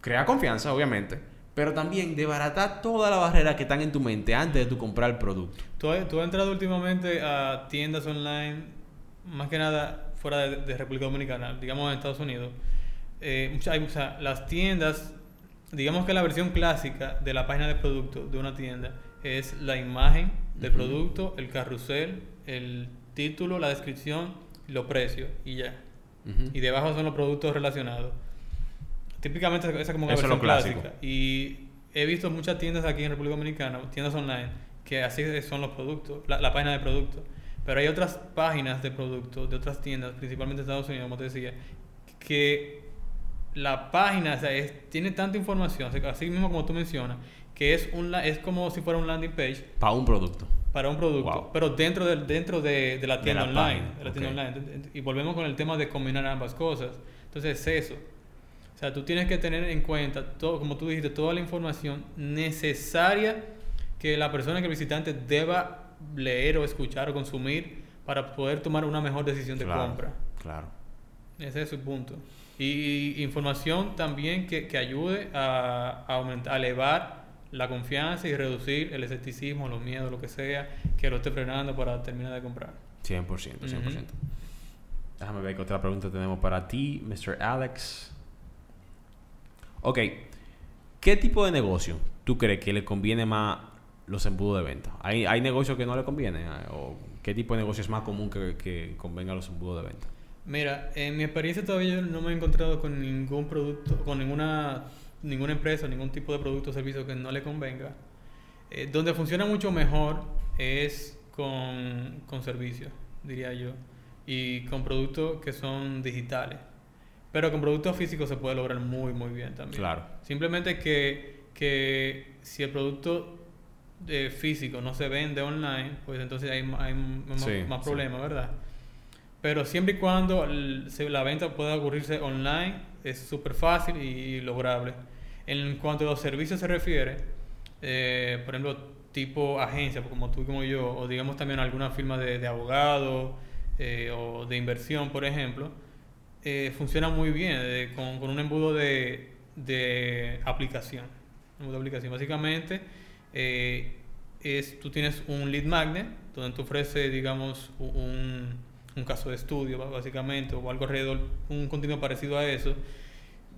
crear confianza, obviamente, pero también desbaratar toda la barrera que están en tu mente antes de tú comprar el producto. ¿Tú, has- tú has entrado últimamente a tiendas online, más que nada fuera de, de República Dominicana, digamos en Estados Unidos. Eh, hay- o sea, las tiendas, digamos que la versión clásica de la página de producto de una tienda es la imagen del Ujú. producto, el carrusel, el título, la descripción, los precios y ya. Ujú. Y debajo son los productos relacionados. Típicamente esa es como una Eso es lo versión clásico. clásica. Y he visto muchas tiendas aquí en República Dominicana, tiendas online, que así son los productos, la, la página de productos. Pero hay otras páginas de productos de otras tiendas, principalmente en Estados Unidos, como te decía, que la página o sea, es- tiene tanta información, así- mismo como tú mencionas, que es, un, es como si fuera un landing page Para un producto. para un producto, Wow. pero dentro de, dentro de, de la De tienda la online. de la tienda online. Y volvemos con el tema de combinar ambas cosas. Entonces es eso. O sea, tú tienes que tener en cuenta, todo, como tú dijiste, toda la información necesaria que la persona, que el visitante deba leer o escuchar o consumir para poder tomar una mejor decisión de Claro, compra. Claro. Ese es su punto. Y, y información también que, que ayude a, a aumentar, a elevar la confianza y reducir el escepticismo, los miedos, lo que sea, que lo esté frenando para terminar de comprar. 100%, 100%. Ujú. Déjame ver qué otra pregunta tenemos para ti, Mr. Alex. Ok, ¿qué tipo de negocio tú crees que le conviene más los embudos de venta? ¿Hay, hay negocios que no le conviene? ¿O qué tipo de negocio es más común que, convenga los embudos de venta? Mira, en mi experiencia todavía no me he encontrado con ningún producto, con ninguna, ninguna empresa, ningún tipo de producto o servicio que no le convenga. Eh, donde funciona mucho mejor es con, con servicios, diría yo, y con productos que son digitales. Pero con productos físicos se puede lograr muy, muy bien también. Claro. Simplemente que, que si el producto eh, físico no se vende online, pues entonces hay, más, Sí, más sí. problemas, ¿verdad? Pero siempre y cuando el- se- la venta pueda ocurrirse online, es súper fácil y lograble. En cuanto a los servicios se refiere, eh, por ejemplo, tipo agencia, como tú y como yo, o digamos también alguna firma de, de abogado eh, o de inversión, por ejemplo, eh, funciona muy bien eh, con, con un embudo de, de aplicación. Embudo de aplicación. Básicamente, eh, es, tú tienes un lead magnet donde tú ofreces, digamos, un, un caso de estudio, básicamente, o algo alrededor, un contenido parecido a eso,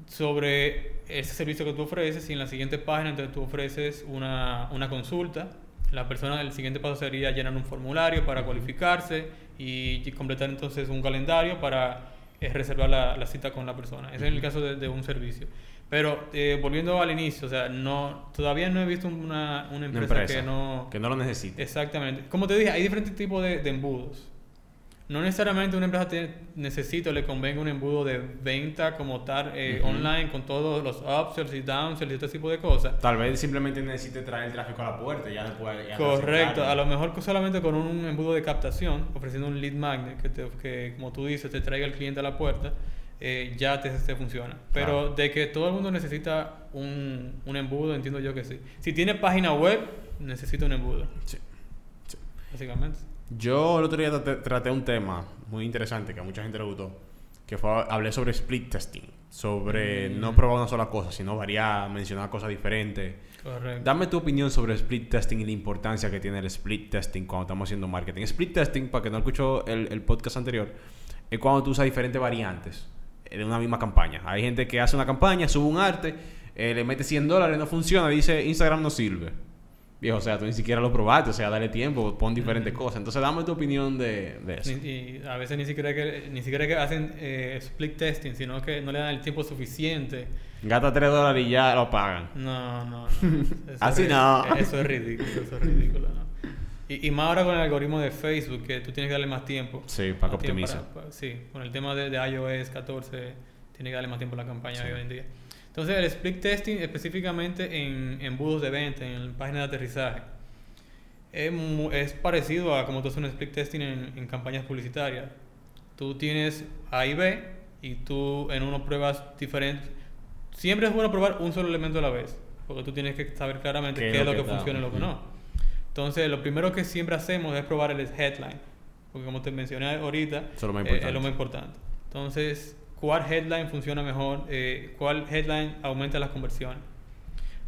sobre ese servicio que tú ofreces y en la siguiente página entonces tú ofreces una, una consulta. La persona, el siguiente paso sería llenar un formulario para cualificarse y completar entonces un calendario para eh, reservar la, la cita con la persona. Ese es el caso de, de un servicio. Pero eh, volviendo al inicio, o sea, no, todavía no he visto una, una empresa que no... que no lo necesite. Exactamente. Como te dije, hay diferentes tipos de, de embudos. No necesariamente una empresa tiene, necesita o le convenga un embudo de venta como tal eh, online con todos los upsells y downsells y este tipo de cosas. Tal vez simplemente necesite traer el tráfico a la puerta y ya después... ya Correcto, a lo mejor solamente con un embudo de captación, ofreciendo un lead magnet que, te- que como tú dices, te traiga el cliente a la puerta, eh, ya te, te funciona. Pero de que todo el mundo necesita un, un embudo, entiendo yo que sí. Si tiene página web, necesita un embudo, Sí. Sí. básicamente. Yo el otro día traté, un tema muy interesante que a mucha gente le gustó, que fue hablé sobre split testing, sobre Mm. no probar una sola cosa, sino variar, mencionar cosas diferentes. Correcto. Dame tu opinión sobre split testing y la importancia que tiene el split testing cuando estamos haciendo marketing. Split testing, para que no escuchó el, el podcast anterior, es cuando tú usas diferentes variantes de una misma campaña. Hay gente que hace una campaña, sube un arte, eh, le mete 100 dólares, no funciona, dice Instagram no sirve. Viejo, o sea, tú ni siquiera lo probaste, o sea, dale tiempo, pon diferentes cosas. Entonces, dame tu opinión de, de eso. Y a veces ni siquiera que, ni siquiera que hacen eh, split testing, sino que no le dan el tiempo suficiente. Gasta 3 dólares y ya lo pagan. No, no. no. Así es, no. Eso es ridículo, eso es ridículo. ¿no? Y, y más ahora con el algoritmo de Facebook, que tú tienes que darle más tiempo. Sí, para que optimice. para- para- sí, con el tema de, de iOS 14, tiene que darle más tiempo a la campaña Sí. hoy en día. Entonces, el split testing específicamente en embudos de venta, en páginas de aterrizaje, es, parecido a como tú haces un split testing en, en campañas publicitarias. Tú tienes A y B y tú en uno pruebas diferentes. Siempre es bueno probar un solo elemento a la vez, porque tú tienes que saber claramente qué, es lo que, funciona y lo que no. Entonces, lo primero que siempre hacemos es probar el headline, porque como te mencioné ahorita, es lo más eh, es importante. lo más importante. Entonces, ¿cuál headline funciona mejor? Eh, ¿Cuál headline aumenta las conversiones?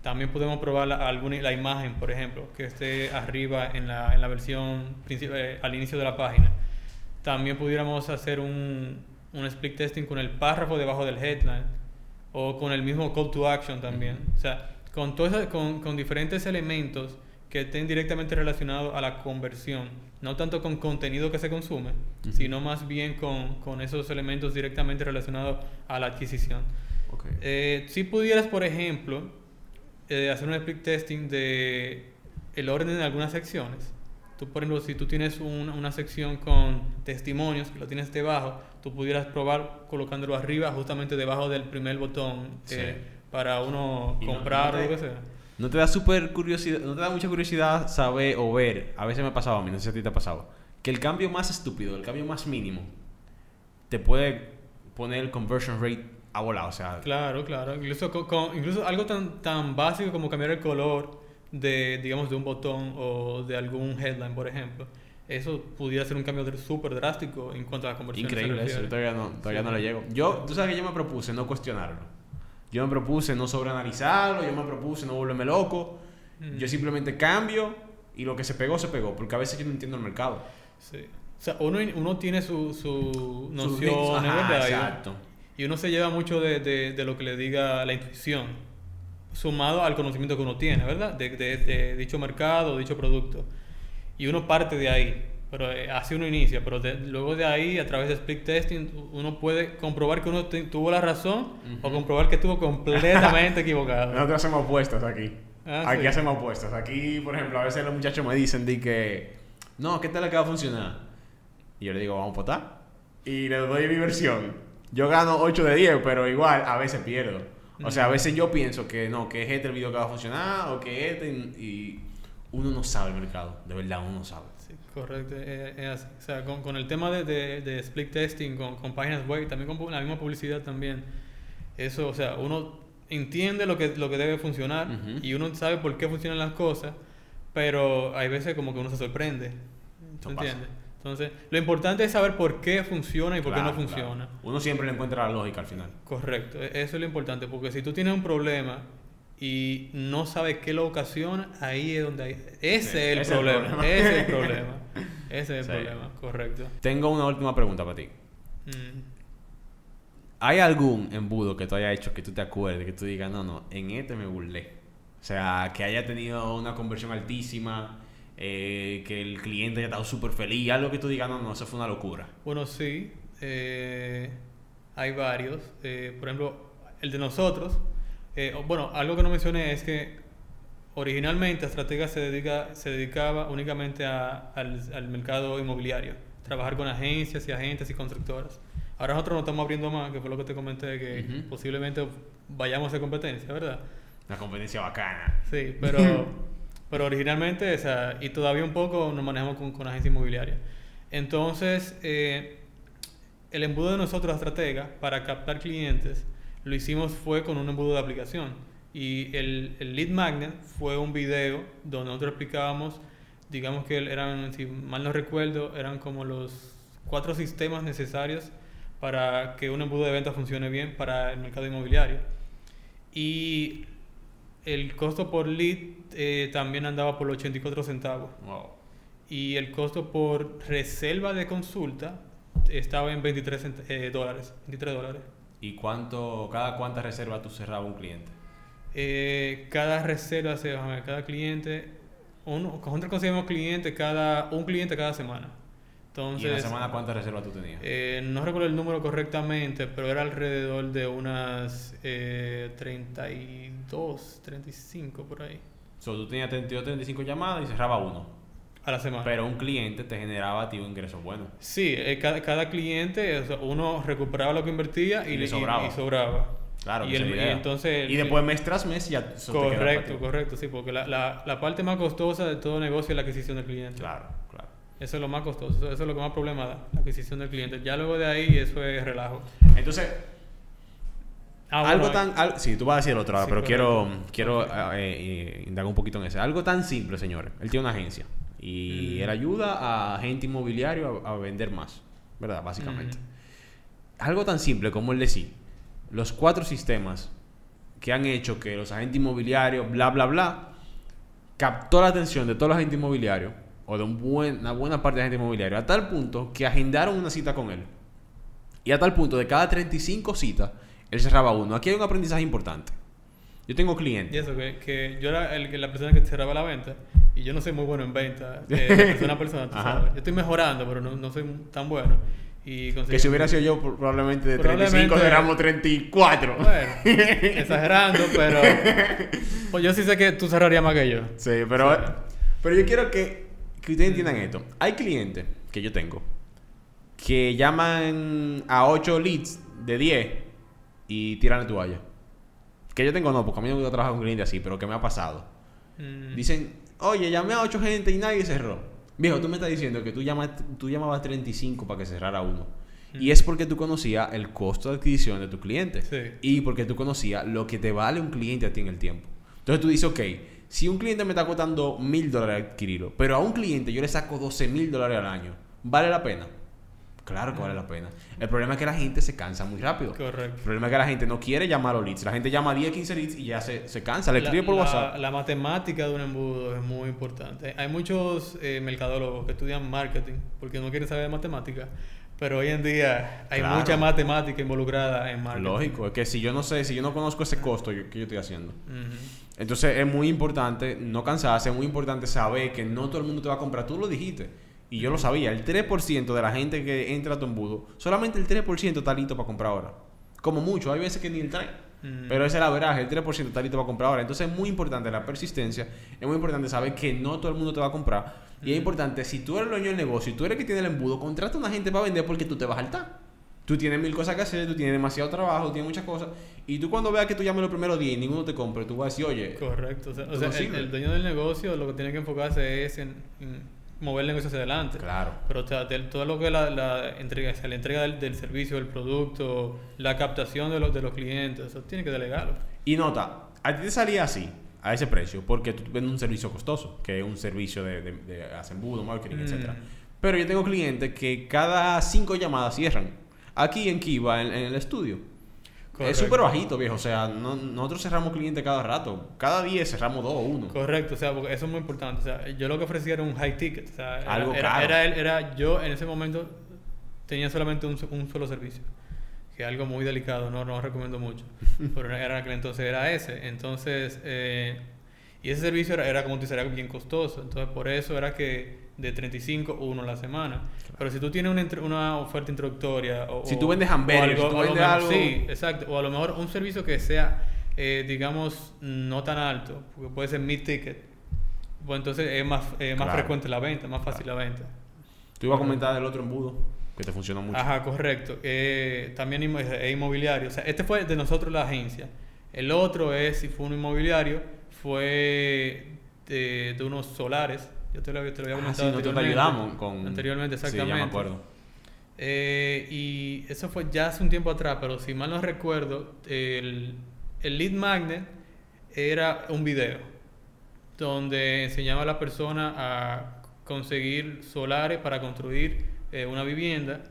También podemos probar la, alguna, la imagen, por ejemplo, que esté arriba en la, en la versión eh, al inicio de la página. También pudiéramos hacer un, un split testing con el párrafo debajo del headline o con el mismo call to action también. O sea, con, todo eso- con, con diferentes elementos que estén directamente relacionados a la conversión. No tanto con contenido que se consume, sino más bien con, con esos elementos directamente relacionados a la adquisición. Eh, si pudieras, por ejemplo, eh, hacer un split testing de el orden de algunas secciones. Tú, por ejemplo, si tú tienes un- una sección con testimonios, que lo tienes debajo, tú pudieras probar colocándolo arriba, justamente debajo del primer botón, Sí. eh, para uno no- comprar o lo que sea. ¿No te da super curiosidad, no te da mucha curiosidad saber o ver, a veces me ha pasado a mí, no sé si a ti te ha pasado, que el cambio más estúpido, el cambio más mínimo, te puede poner el conversion rate a volar, o sea, Claro, claro. Incluso, con, con- incluso algo tan, tan básico como cambiar el color de, digamos, de un botón o de algún headline, por ejemplo. Eso pudiera ser un cambio súper drástico en cuanto a la conversión. increíble eso, yo todavía no, todavía no le llego. Yo, tú sabes que yo me propuse no cuestionarlo. Yo me propuse no sobreanalizarlo, yo me propuse no volverme loco. Mm. Yo simplemente cambio y lo que se pegó, se pegó, porque a veces yo no entiendo el mercado. Sí. O sea, uno, uno tiene su, su ajá, ¿verdad? Exacto. Y uno se lleva mucho de, de, de lo que le diga la intuición, sumado al conocimiento que uno tiene, ¿verdad? De dicho mercado, dicho producto. Y uno parte de ahí, pero eh, así uno inicia. Pero de- luego de ahí, a través de split testing, uno puede comprobar que uno te- tuvo la razón o comprobar que estuvo completamente equivocado. Nosotros hacemos apuestas aquí. Ah, aquí sí. hacemos apuestas. Aquí, por ejemplo, a veces los muchachos me dicen di que, no, ¿qué tal que va a funcionar? Y yo le digo, vamos a votar. Y le doy mi versión. Yo gano 8 de 10, pero igual a veces pierdo. O sea, a veces yo pienso que no, que es este el video que va a funcionar o que este. Y uno no sabe el mercado. De verdad, uno no sabe. Sí, correcto, eh, es así. O sea, con, con el tema de, de, de split testing, con, con páginas web, también con la misma publicidad también. Eso, o sea, uno entiende lo que, lo que debe funcionar y uno sabe por qué funcionan las cosas, pero hay veces como que uno se sorprende. Entonces, lo importante es saber por qué funciona y por Claro, qué no claro. funciona. Uno siempre le encuentra la lógica al final. Correcto, e- eso es lo importante, porque si tú tienes un problema y no sabes qué lo ocasiona, ahí es donde hay... Ese Sí, es el ese problema, problema. ese es el problema. Ese es el Sí. problema, correcto. Tengo una última pregunta para ti. Mm. ¿Hay algún embudo que tú hayas hecho que tú te acuerdes, que tú digas, no, no, en este me burlé? O sea, que haya tenido una conversión altísima, eh, que el cliente haya estado súper feliz, algo que tú digas, no, no, eso fue una locura. Bueno, sí, eh, hay varios. Eh, por ejemplo, el de nosotros. Eh, bueno, algo que no mencioné es que originalmente Estratega se, dedica, se dedicaba únicamente a- al, al mercado inmobiliario. trabajar con agencias y agentes y constructoras. Ahora nosotros nos estamos abriendo más, que fue lo que te comenté, que posiblemente vayamos a competencia, ¿verdad? Una competencia bacana. Sí, pero, pero originalmente, o sea, y todavía un poco nos manejamos con, con agencia inmobiliaria. Entonces, eh, el embudo de nosotros, estratega, para captar clientes, lo hicimos fue con un embudo de aplicación. Y el, el lead magnet fue un video donde nosotros explicábamos, digamos que eran, si mal no recuerdo, eran como los cuatro sistemas necesarios para que un embudo de venta funcione bien para el mercado inmobiliario. Y el costo por lead eh, también andaba por los 84 centavos. Wow. Y el costo por reserva de consulta estaba en 23 cent- eh, dólares. 23 dólares. ¿Y cuánto, cada cuánta reserva tú cerrabas un cliente? Eh, cada reserva, se, ver, cada cliente, uno, nosotros conseguimos cliente cada, un cliente cada semana. ¿Y en la Entonces, semana cuántas reservas tú tenías? eh, no recuerdo el número correctamente, pero era alrededor de unas eh, 32, 35 por ahí So, tú tenías 32, 35 llamadas y cerraba uno. A la semana. Pero un cliente te generaba a ti un ingreso bueno. Sí, eh, cada, cada cliente, o sea, uno recuperaba lo que invertía y, Y le sobraba. y sobraba. Claro, y, el- entonces... Y después mes tras mes ya correcto, correcto, sí, porque la, la, la parte más costosa de todo negocio es la adquisición del cliente. Claro, claro. Eso es lo más costoso, eso, eso es lo que más problema da, la adquisición del cliente. Ya luego de ahí eso es relajo. Entonces, Ah, algo bueno, tan... al- sí, tú vas a decir ahora, Sí, pero quiero, correcto. quiero Ok. eh, eh, indagar un poquito en eso. Algo tan simple, señores. Él tiene una agencia y Mm. él ayuda a gente inmobiliario a, a vender más, ¿verdad? Básicamente. Ujú. Algo tan simple como el decir, los cuatro sistemas que han hecho que los agentes inmobiliarios, bla, bla, bla, captó la atención de todos los agentes inmobiliarios, o de un buen- una buena parte de agentes inmobiliarios, a tal punto que agendaron una cita con él. Y a tal punto, de cada 35 citas, él cerraba uno. Aquí hay un aprendizaje importante. Yo tengo Y clientes. eso, que, que yo era el, que- la persona que cerraba la venta y yo no soy muy bueno en venta, eh, de persona a persona, tú sabes. Yo estoy mejorando, pero no, no soy tan bueno. Y Que si hubiera sido yo, pro- probablemente de 35 Probablemente- cerramos 34. Bueno, exagerando, pero pues yo sí sé que tú cerrarías más que yo. Sí, pero, pero yo quiero que, que ustedes entiendan esto. Hay clientes que yo tengo que llaman a 8 leads de 10 y tiran la toalla. Que yo tengo no, porque a mí no me gusta trabajar con clientes así, pero que me ha pasado. Mm, Dicen, oye, llamé a 8 gente y nadie cerró. Viejo, tú me estás diciendo que tú, llamas, tú llamabas 35 para que cerrara uno. Y es porque tú conocías el costo de adquisición de tu cliente. Sí. Y porque tú conocías lo que te vale un cliente a ti en el tiempo. Entonces tú dices, ok, si un cliente me está costando mil dólares adquirirlo, pero a un cliente yo le saco 12 mil dólares al año, ¿vale la pena? Claro que vale la pena. El problema es que la gente se cansa muy rápido. Correcto. El problema es que la gente no quiere llamar a los leads. La gente llama a 10, 15 leads y ya se, se cansa. Le La- escribe por la, WhatsApp. La matemática de un embudo es muy importante. Hay muchos eh, mercadólogos que estudian marketing porque no quieren saber de matemática, pero hoy en día hay Claro. mucha matemática involucrada en marketing. Lógico, es que si yo no sé, si yo no conozco ese costo, yo- ¿qué yo estoy haciendo? Entonces es muy importante no cansarse, es muy importante saber que no todo el mundo te va a comprar. Tú lo dijiste. Y yo lo sabía. El 3% de la gente que entra a tu embudo, solamente el 3% está listo para comprar ahora. Como mucho, hay veces que ni el 3%. Mm. Pero ese es la verdad, el 3% está listo para comprar ahora. Entonces es muy importante la persistencia, es muy importante saber que no todo el mundo te va a comprar. Y es importante, si tú eres el dueño del negocio y tú eres el que tiene el embudo, contrata a una gente para vender porque tú te vas a saltar. Tú tienes mil cosas que hacer, tú tienes demasiado trabajo, tienes muchas cosas. Y tú cuando veas que tú llames los primeros 10 y ninguno te compra, tú vas a decir, oye, Correcto. O sea, o Tú sea, no el, el dueño del negocio lo que tiene que enfocarse es en, en mover el negocio hacia adelante. claro. Pero o sea, todo lo que es la, la entrega, o sea, la entrega del, del servicio, del producto, la captación de los, de los clientes, eso tiene que delegarlo. Y nota, a ti te salía así, a ese precio, porque tú vendes un servicio costoso, que es un servicio de, de, de hacer marketing, Mm. etcétera. Pero yo tengo clientes que cada cinco llamadas cierran. Aquí en Kiva, en, en el estudio. Es Correcto. súper bajito, viejo. O sea, no- nosotros cerramos clientes cada rato. Cada 10 cerramos dos o uno. Correcto, o sea, porque eso es muy importante. O sea, yo lo que ofrecía era un high ticket. O sea, era- Algo era, caro. Era, el- era- yo en ese momento tenía solamente un, un solo servicio. Que es algo muy delicado, no, no recomiendo mucho. Pero era, era aquel entonces era ese. Entonces, eh, y ese servicio era, era como tú dices, era bien costoso. Entonces, por eso era que de 35 uno a la semana. Pero si tú tienes una, oferta introductoria o, Si tú vendes hamburguesas, tú vendes mejor- algo- Sí, exacto. O a lo mejor un servicio que sea, eh, digamos, no tan alto, porque puede ser mid ticket. Pues entonces es más, eh, más Claro. frecuente la venta, más fácil la venta. Tú ibas a comentar del otro embudo que te funciona mucho. Ajá, correcto. Eh, también es inmobiliario. O sea, este fue de nosotros la agencia. El otro es, si fue un inmobiliario, fue de, de unos solares. Yo te lo, te lo había Ah, comentado sí, nosotros te ayudamos con... Anteriormente, Sí, exactamente. ya me acuerdo. Eh, y eso fue ya hace un tiempo atrás, pero si mal no recuerdo, el, el lead magnet era un video donde enseñaba a la persona a conseguir solares para construir eh, una vivienda.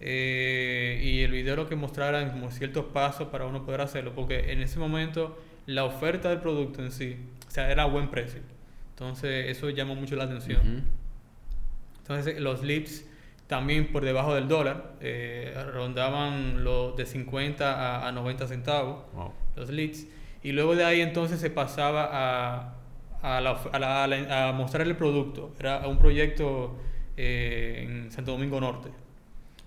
eh, y el video lo que mostrara eran como ciertos pasos para uno poder hacerlo, porque en ese momento la oferta del producto en sí, o sea, era a buen precio. Entonces eso llamó mucho la atención. Ujú. Entonces los leads también por debajo del dólar eh, rondaban los de 50 a, a 90 centavos Wow. los leads y luego de ahí entonces se pasaba a, a, la a la- mostrar el producto era un proyecto eh, en Santo Domingo Norte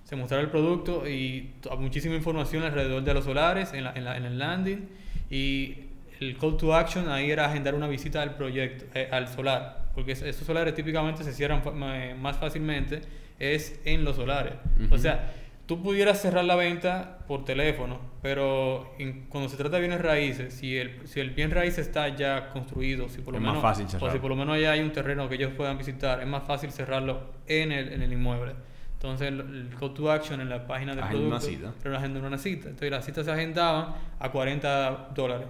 se mostraba el producto y muchísima información alrededor de los solares en, en en el landing y el call to action ahí era agendar una visita al proyecto, eh, al solar, porque es- esos solares típicamente se cierran ma- más fácilmente es en los solares. O sea, tú pudieras cerrar la venta por teléfono, pero en- cuando se trata de bienes raíces, si el, si el bien raíz está ya construido, si por lo Es más menos, fácil o si por lo menos ya hay un terreno que ellos puedan visitar, es más fácil cerrarlo en el, en el inmueble. Entonces, el, el call to action en la página del Agenda una producto cita. era una agenda una cita. Entonces, las citas se agendaban a 40 dólares.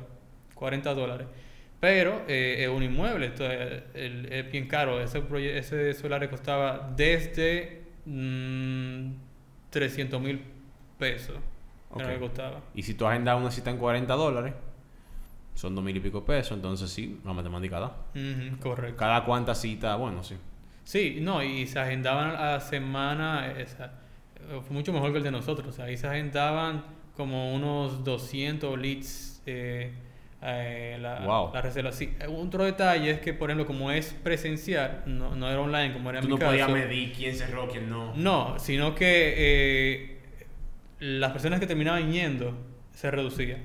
40 dólares. Pero eh, es un inmueble, entonces es bien caro. Ese, ese solar costaba desde mm, 300 mil pesos. Era Ok. lo que costaba. Y si tú agendas una cita en 40 dólares, son dos mil y pico pesos, entonces sí, la matemática da. Correcto. Cada cuánta cita, bueno, sí. Sí, no, y se agendaban a la semana, esa, fue mucho mejor que el de nosotros. O sea, ahí se agendaban como unos 200 leads. Eh, eh, la, Wow. la reserva. Sí, otro detalle es que, por ejemplo, como es presencial, no, no era online como era en Tú mi no caso. podías medir quién cerró, quién no. No, sino que eh, las personas que terminaban yendo se reducían.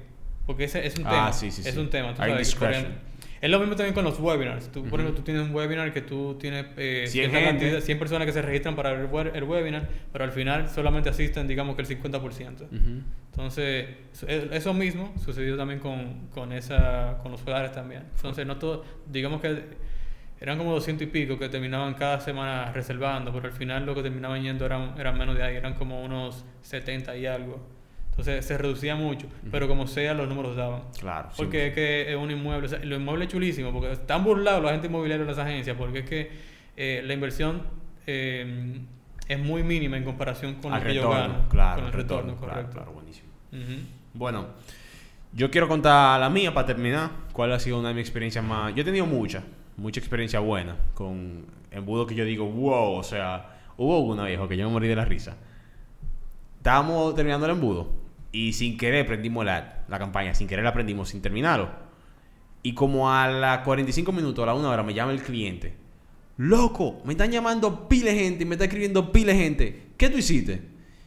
Porque ese es un Ah, tema. sí, sí, es sí. un tema. tú Hay sabes, discretion. por ejemplo. Es lo mismo también con los webinars. Tú, por Ujú. ejemplo, tú tienes un webinar que tú tienes eh, 100 cierta gente. cantidad- 100 personas que se registran para el, el webinar, pero al final solamente asisten, digamos que el 50%. Ujú. Entonces, eso- eso mismo sucedió también con, con, esa, con los solares también. Entonces, no todo, digamos que eran como 200 y pico que terminaban cada semana reservando, pero al final lo que terminaban yendo eran, eran menos de ahí, eran como unos 70 y algo. Entonces, se reducía mucho, pero como sea, los números daban. Claro. sí. Porque es que es un inmueble, o sea, los inmuebles chulísimos, porque están burlados los agentes inmobiliarios de las agencias, porque es que eh, la inversión eh, es muy mínima en comparación con Al lo que ellos retorno, ganan. claro. con el retorno, correcto. Claro, buenísimo. Bueno, yo quiero contar la mía para terminar. ¿Cuál ha sido una de mis experiencias más? Yo he tenido mucha, mucha experiencia buena con embudos que yo digo, wow, o sea, hubo una viejo que yo me morí de la risa. Estábamos terminando el embudo y sin querer prendimos la, la campaña, sin querer la prendimos sin terminarlo. Y como a las 45 minutos, a la una hora, me llama el cliente. Loco, me están llamando pile gente y me está escribiendo pile gente. ¿Qué tú hiciste?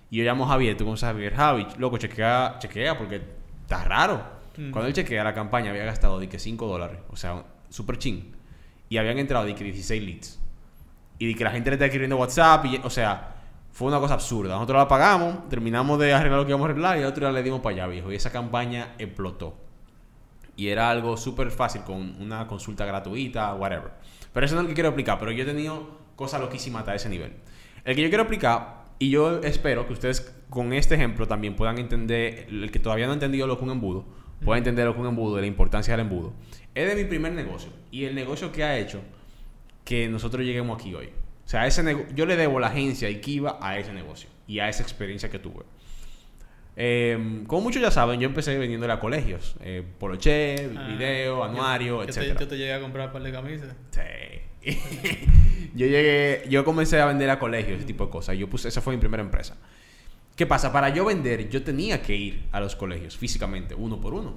Y yo llamo a Javier, tú conoces a Javier. Javi, loco, chequea, chequea porque está raro. Mm. Cuando él chequea la campaña había gastado de que 5 dólares, o sea, súper ching. Y habían entrado de que 16 leads. Y de que la gente le está escribiendo WhatsApp, y, o sea, fue una cosa absurda. Nosotros la pagamos, terminamos de arreglar lo que íbamos a arreglar y a otro día le dimos para allá, viejo. Y esa campaña explotó. Y era algo súper fácil con una consulta gratuita, whatever. Pero eso no es lo que quiero explicar. Pero yo he tenido cosas loquísimas a ese nivel. El que yo quiero explicar, y yo espero que ustedes con este ejemplo también puedan entender, el que todavía no ha entendido lo que un embudo, pueda entender lo que un embudo, y la importancia del embudo. Es de mi primer negocio. Y el negocio que ha hecho que nosotros lleguemos aquí hoy. O sea, ese yo le debo la agencia Ikiva a ese negocio y a esa experiencia que tuve. Eh, como muchos ya saben, yo empecé vendiéndole a colegios. Eh, poloche, Ah, video, yo- anuario, yo te-. Yo te llegué a comprar un par de camisas. Sí. yo llegué, yo comencé a vender a colegios, ese tipo de cosas. Yo puse, esa fue mi primera empresa. ¿Qué pasa? Para yo vender, yo tenía que ir a los colegios físicamente, uno por uno,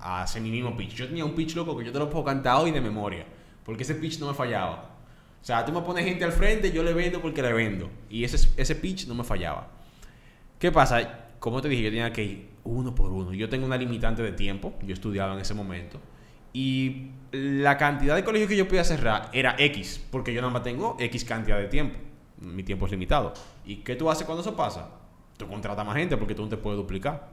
a hacer mi mismo pitch. Yo tenía un pitch loco que yo te lo puedo cantar hoy de memoria, porque ese pitch no me fallaba. O sea, tú me pones gente al frente, yo le vendo porque le vendo. Y ese, ese pitch no me fallaba. ¿Qué pasa? Como te dije, yo tenía que ir uno por uno. Yo tengo una limitante de tiempo. Yo estudiaba en ese momento. Y la cantidad de colegios que yo podía cerrar era X. Porque yo nada más tengo X cantidad de tiempo. mi tiempo es limitado. ¿Y qué tú haces cuando eso pasa? Tú contratas más gente porque tú no te puedes duplicar.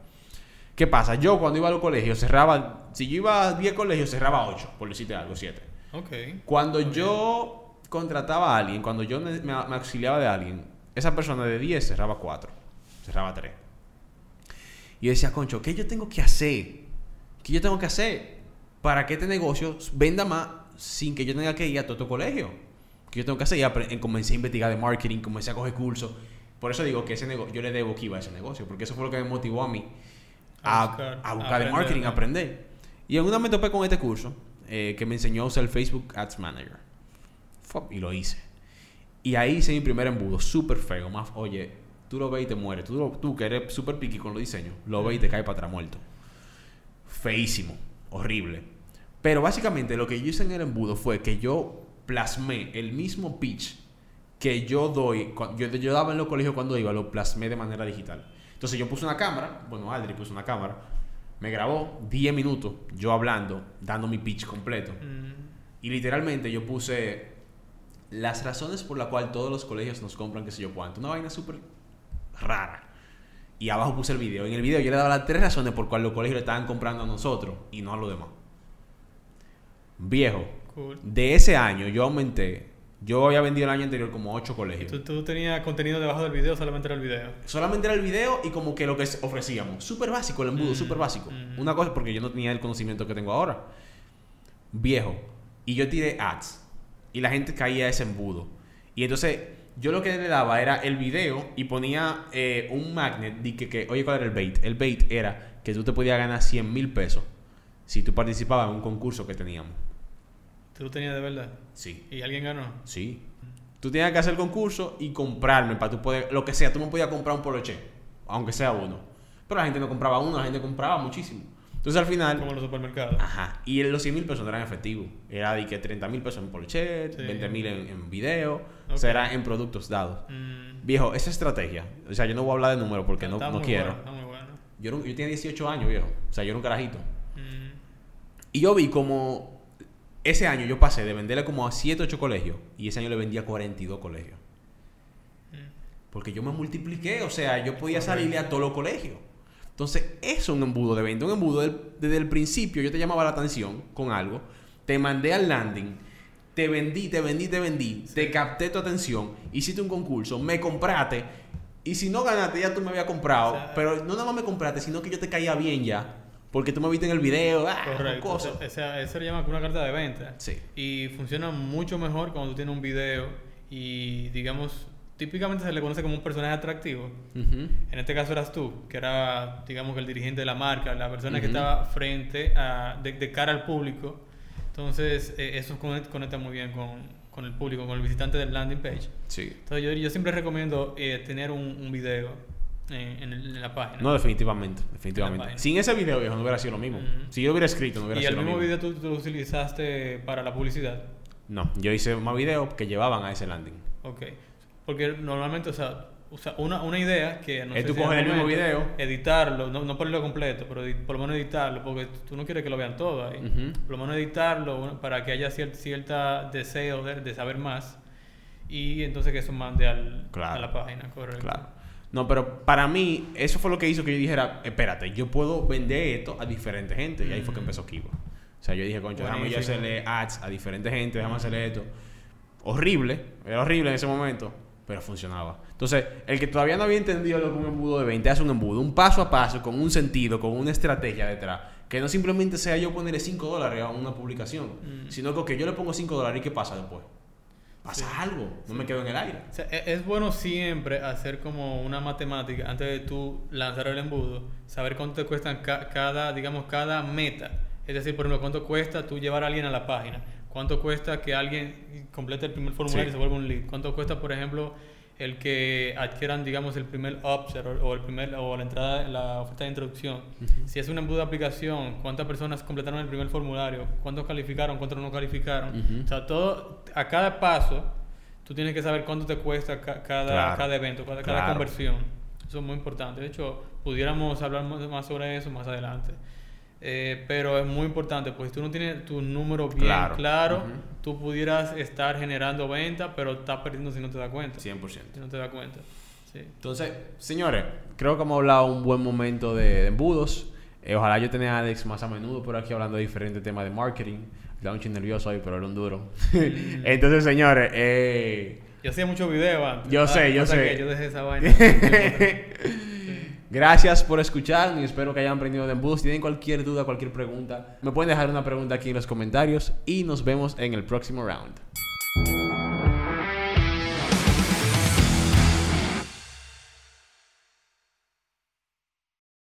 ¿Qué pasa? Yo cuando iba a los colegios cerraba, si yo iba a 10 colegios, cerraba 8, por decirte algo, 7. Ok. Cuando yo contrataba a alguien, cuando yo me, me auxiliaba de alguien, esa persona de 10 cerraba 4, cerraba 3. Y yo decía, concho, ¿qué yo tengo que hacer? ¿Qué yo tengo que hacer para que este negocio venda más sin que yo tenga que ir a todo colegio? ¿Qué yo tengo que hacer? Y comencé a investigar de marketing, comencé a coger cursos. Por eso digo que ese negocio, yo le debo que iba a ese negocio, porque eso fue lo que me motivó a mí A a, buscar, a buscar marketing, a aprender. Y en una me topé con este curso eh, que me enseñó a usar el Facebook Ads Manager. Fuck, Y lo hice. Y ahí hice mi primer embudo, súper feo. Más, oye, tú lo ves y te mueres. Tú, lo- tú que eres súper piqui con los diseños, lo ves y te cae para atrás muerto. Feísimo, horrible. Pero básicamente lo que yo hice en el embudo fue que yo plasmé el mismo pitch que yo doy, yo, yo daba en los colegios cuando iba, lo plasmé de manera digital. Entonces yo puse una cámara, bueno, Aldri puso una cámara, me grabó 10 minutos yo hablando, dando mi pitch completo. Mm, Y literalmente yo puse las razones por las cuales todos los colegios nos compran qué sé yo cuánto. Una vaina súper rara. Y abajo puse el video. En el video yo le daba las tres razones por cuales los colegios le estaban comprando a nosotros y no a los demás. Viejo, cool. de ese año yo aumenté. Yo había vendido el año anterior como ocho colegios. ¿Tú, tú tenías contenido debajo del video solamente era el video? Solamente era el video y como que lo que ofrecíamos. Súper básico el embudo, Mm, súper básico. mm. Una cosa porque yo no tenía el conocimiento que tengo ahora. Viejo. Y yo tiré ads. Y la gente caía ese embudo. Y entonces yo lo que le daba era el video y ponía eh, un magnet de que, que, oye, ¿cuál era el bait? El bait era que tú te podías ganar 100 mil pesos si tú participabas en un concurso que teníamos. ¿Tú lo tenías de verdad? Sí. ¿Y alguien ganó? Sí. Tú tenías que hacer el concurso y comprarme para tú poder, lo que sea, tú me podías comprar un poloche, aunque sea uno. Pero la gente no compraba uno, la gente compraba muchísimo. Entonces al final, Como en los supermercados. ajá, y los 100 mil pesos no eran efectivos. Era de que 30 mil pesos en poloche, Sí. 20 mil en, en video, o Ok. sea, era en productos dados. Mm, Viejo, esa estrategia, o sea, yo no voy a hablar de números porque no, está no muy quiero. bueno, está muy bueno. Yo, yo tenía 18 años, viejo, o sea, yo era un carajito. Mm, Y yo vi como ese año yo pasé de venderle como a 7, 8 colegios y ese año le vendía a 42 colegios. mm. Porque yo me multipliqué, o sea, yo podía salirle a todos los colegios. Entonces, eso es un embudo de venta. Un embudo del- desde el principio, yo te llamaba la atención con algo, te mandé al landing, te vendí, te vendí, te vendí, te capté tu atención, hiciste un concurso, me compraste, y si no ganaste, ya tú me habías comprado. O sea, pero no nada más me compraste, sino que yo te caía bien ya, porque tú me viste en el video, ah, Correcto. cosas. O sea, eso se llama una carta de venta. Sí. Y funciona mucho mejor cuando tú tienes un video y, digamos, típicamente se le conoce como un personaje atractivo. Ujú. En este caso eras tú, que era, digamos, que el dirigente de la marca, la persona que Ujú. estaba frente a, de, de cara al público. Entonces, eh, eso conecta, muy bien con, con el público, con el visitante del landing page. Sí. Entonces, yo, yo siempre recomiendo eh, tener un, un video en, en el- en la página. No, definitivamente, definitivamente. Sin ese video, viejo, no hubiera sido lo mismo. Ujú. Si yo hubiera escrito, no hubiera y sido el lo mismo mismo. video tú, tú lo utilizaste para la publicidad. No, yo hice más videos que llevaban a ese landing. Ok. Porque normalmente, o sea, o sea, una, una idea que no Es tú si el mismo video. editarlo, no, no ponerlo completo, pero por lo menos editarlo, porque tú no quieres que lo vean todo ahí. Por lo menos editarlo para que haya cier- cierta deseo de, de saber más y entonces que eso mande al, Claro. a la página, correcto. Claro. No, pero para mí, eso fue lo que hizo que yo dijera, espérate, yo puedo vender esto a diferente gente. Y ahí fue que Mm. empezó Kiva. O sea, yo dije, concho, déjame yo hacerle ads a diferente gente, déjame hacerle esto. Horrible, era horrible en ese momento, pero funcionaba. Entonces, el que todavía no había entendido lo que un embudo de venta hace un embudo, un paso a paso, con un sentido, con una estrategia detrás. Que no simplemente sea yo ponerle 5 dólares a una publicación, Mm. sino que yo le pongo 5 dólares y ¿qué pasa después? Pasa Sí. algo, no me quedo en el aire. O sea, e- es bueno siempre hacer como una matemática antes de tú lanzar el embudo, saber cuánto te cuestan ca- cada, digamos, cada meta. Es decir, por ejemplo, cuánto cuesta tú llevar a alguien a la página, cuánto cuesta que alguien complete el primer formulario Sí. y se vuelva un lead, cuánto cuesta, por ejemplo, el que adquieran, digamos, el primer upsell o, el primer o la entrada, la oferta de introducción. Si es un embudo de aplicación, cuántas personas completaron el primer formulario, cuántos calificaron, cuántos no calificaron. Ujú. O sea, todo a cada paso tú tienes que saber cuánto te cuesta ca- cada, Claro. cada evento, cada, cada Claro. conversión. Eso es muy importante. De hecho, pudiéramos hablar más sobre eso más adelante. Eh, pero es muy importante, porque si tú no tienes tu número bien Claro. claro, Ujú. tú pudieras estar generando ventas, pero estás perdiendo si no te das cuenta. 100%. Si no te das cuenta. Sí. Entonces, señores, creo que hemos hablado un buen momento de, de embudos. Eh, ojalá yo tenga a Alex más a menudo por aquí hablando de diferentes temas de marketing. Estaba un nervioso hoy, pero era un duro. Entonces, señores, eh, Yo hacía muchos videos antes. Yo sé, yo sé. que Yo dejé esa vaina. gracias por escuchar y espero que hayan aprendido de embudos. Si tienen cualquier duda, cualquier pregunta, me pueden dejar una pregunta aquí en los comentarios y nos vemos en el próximo round.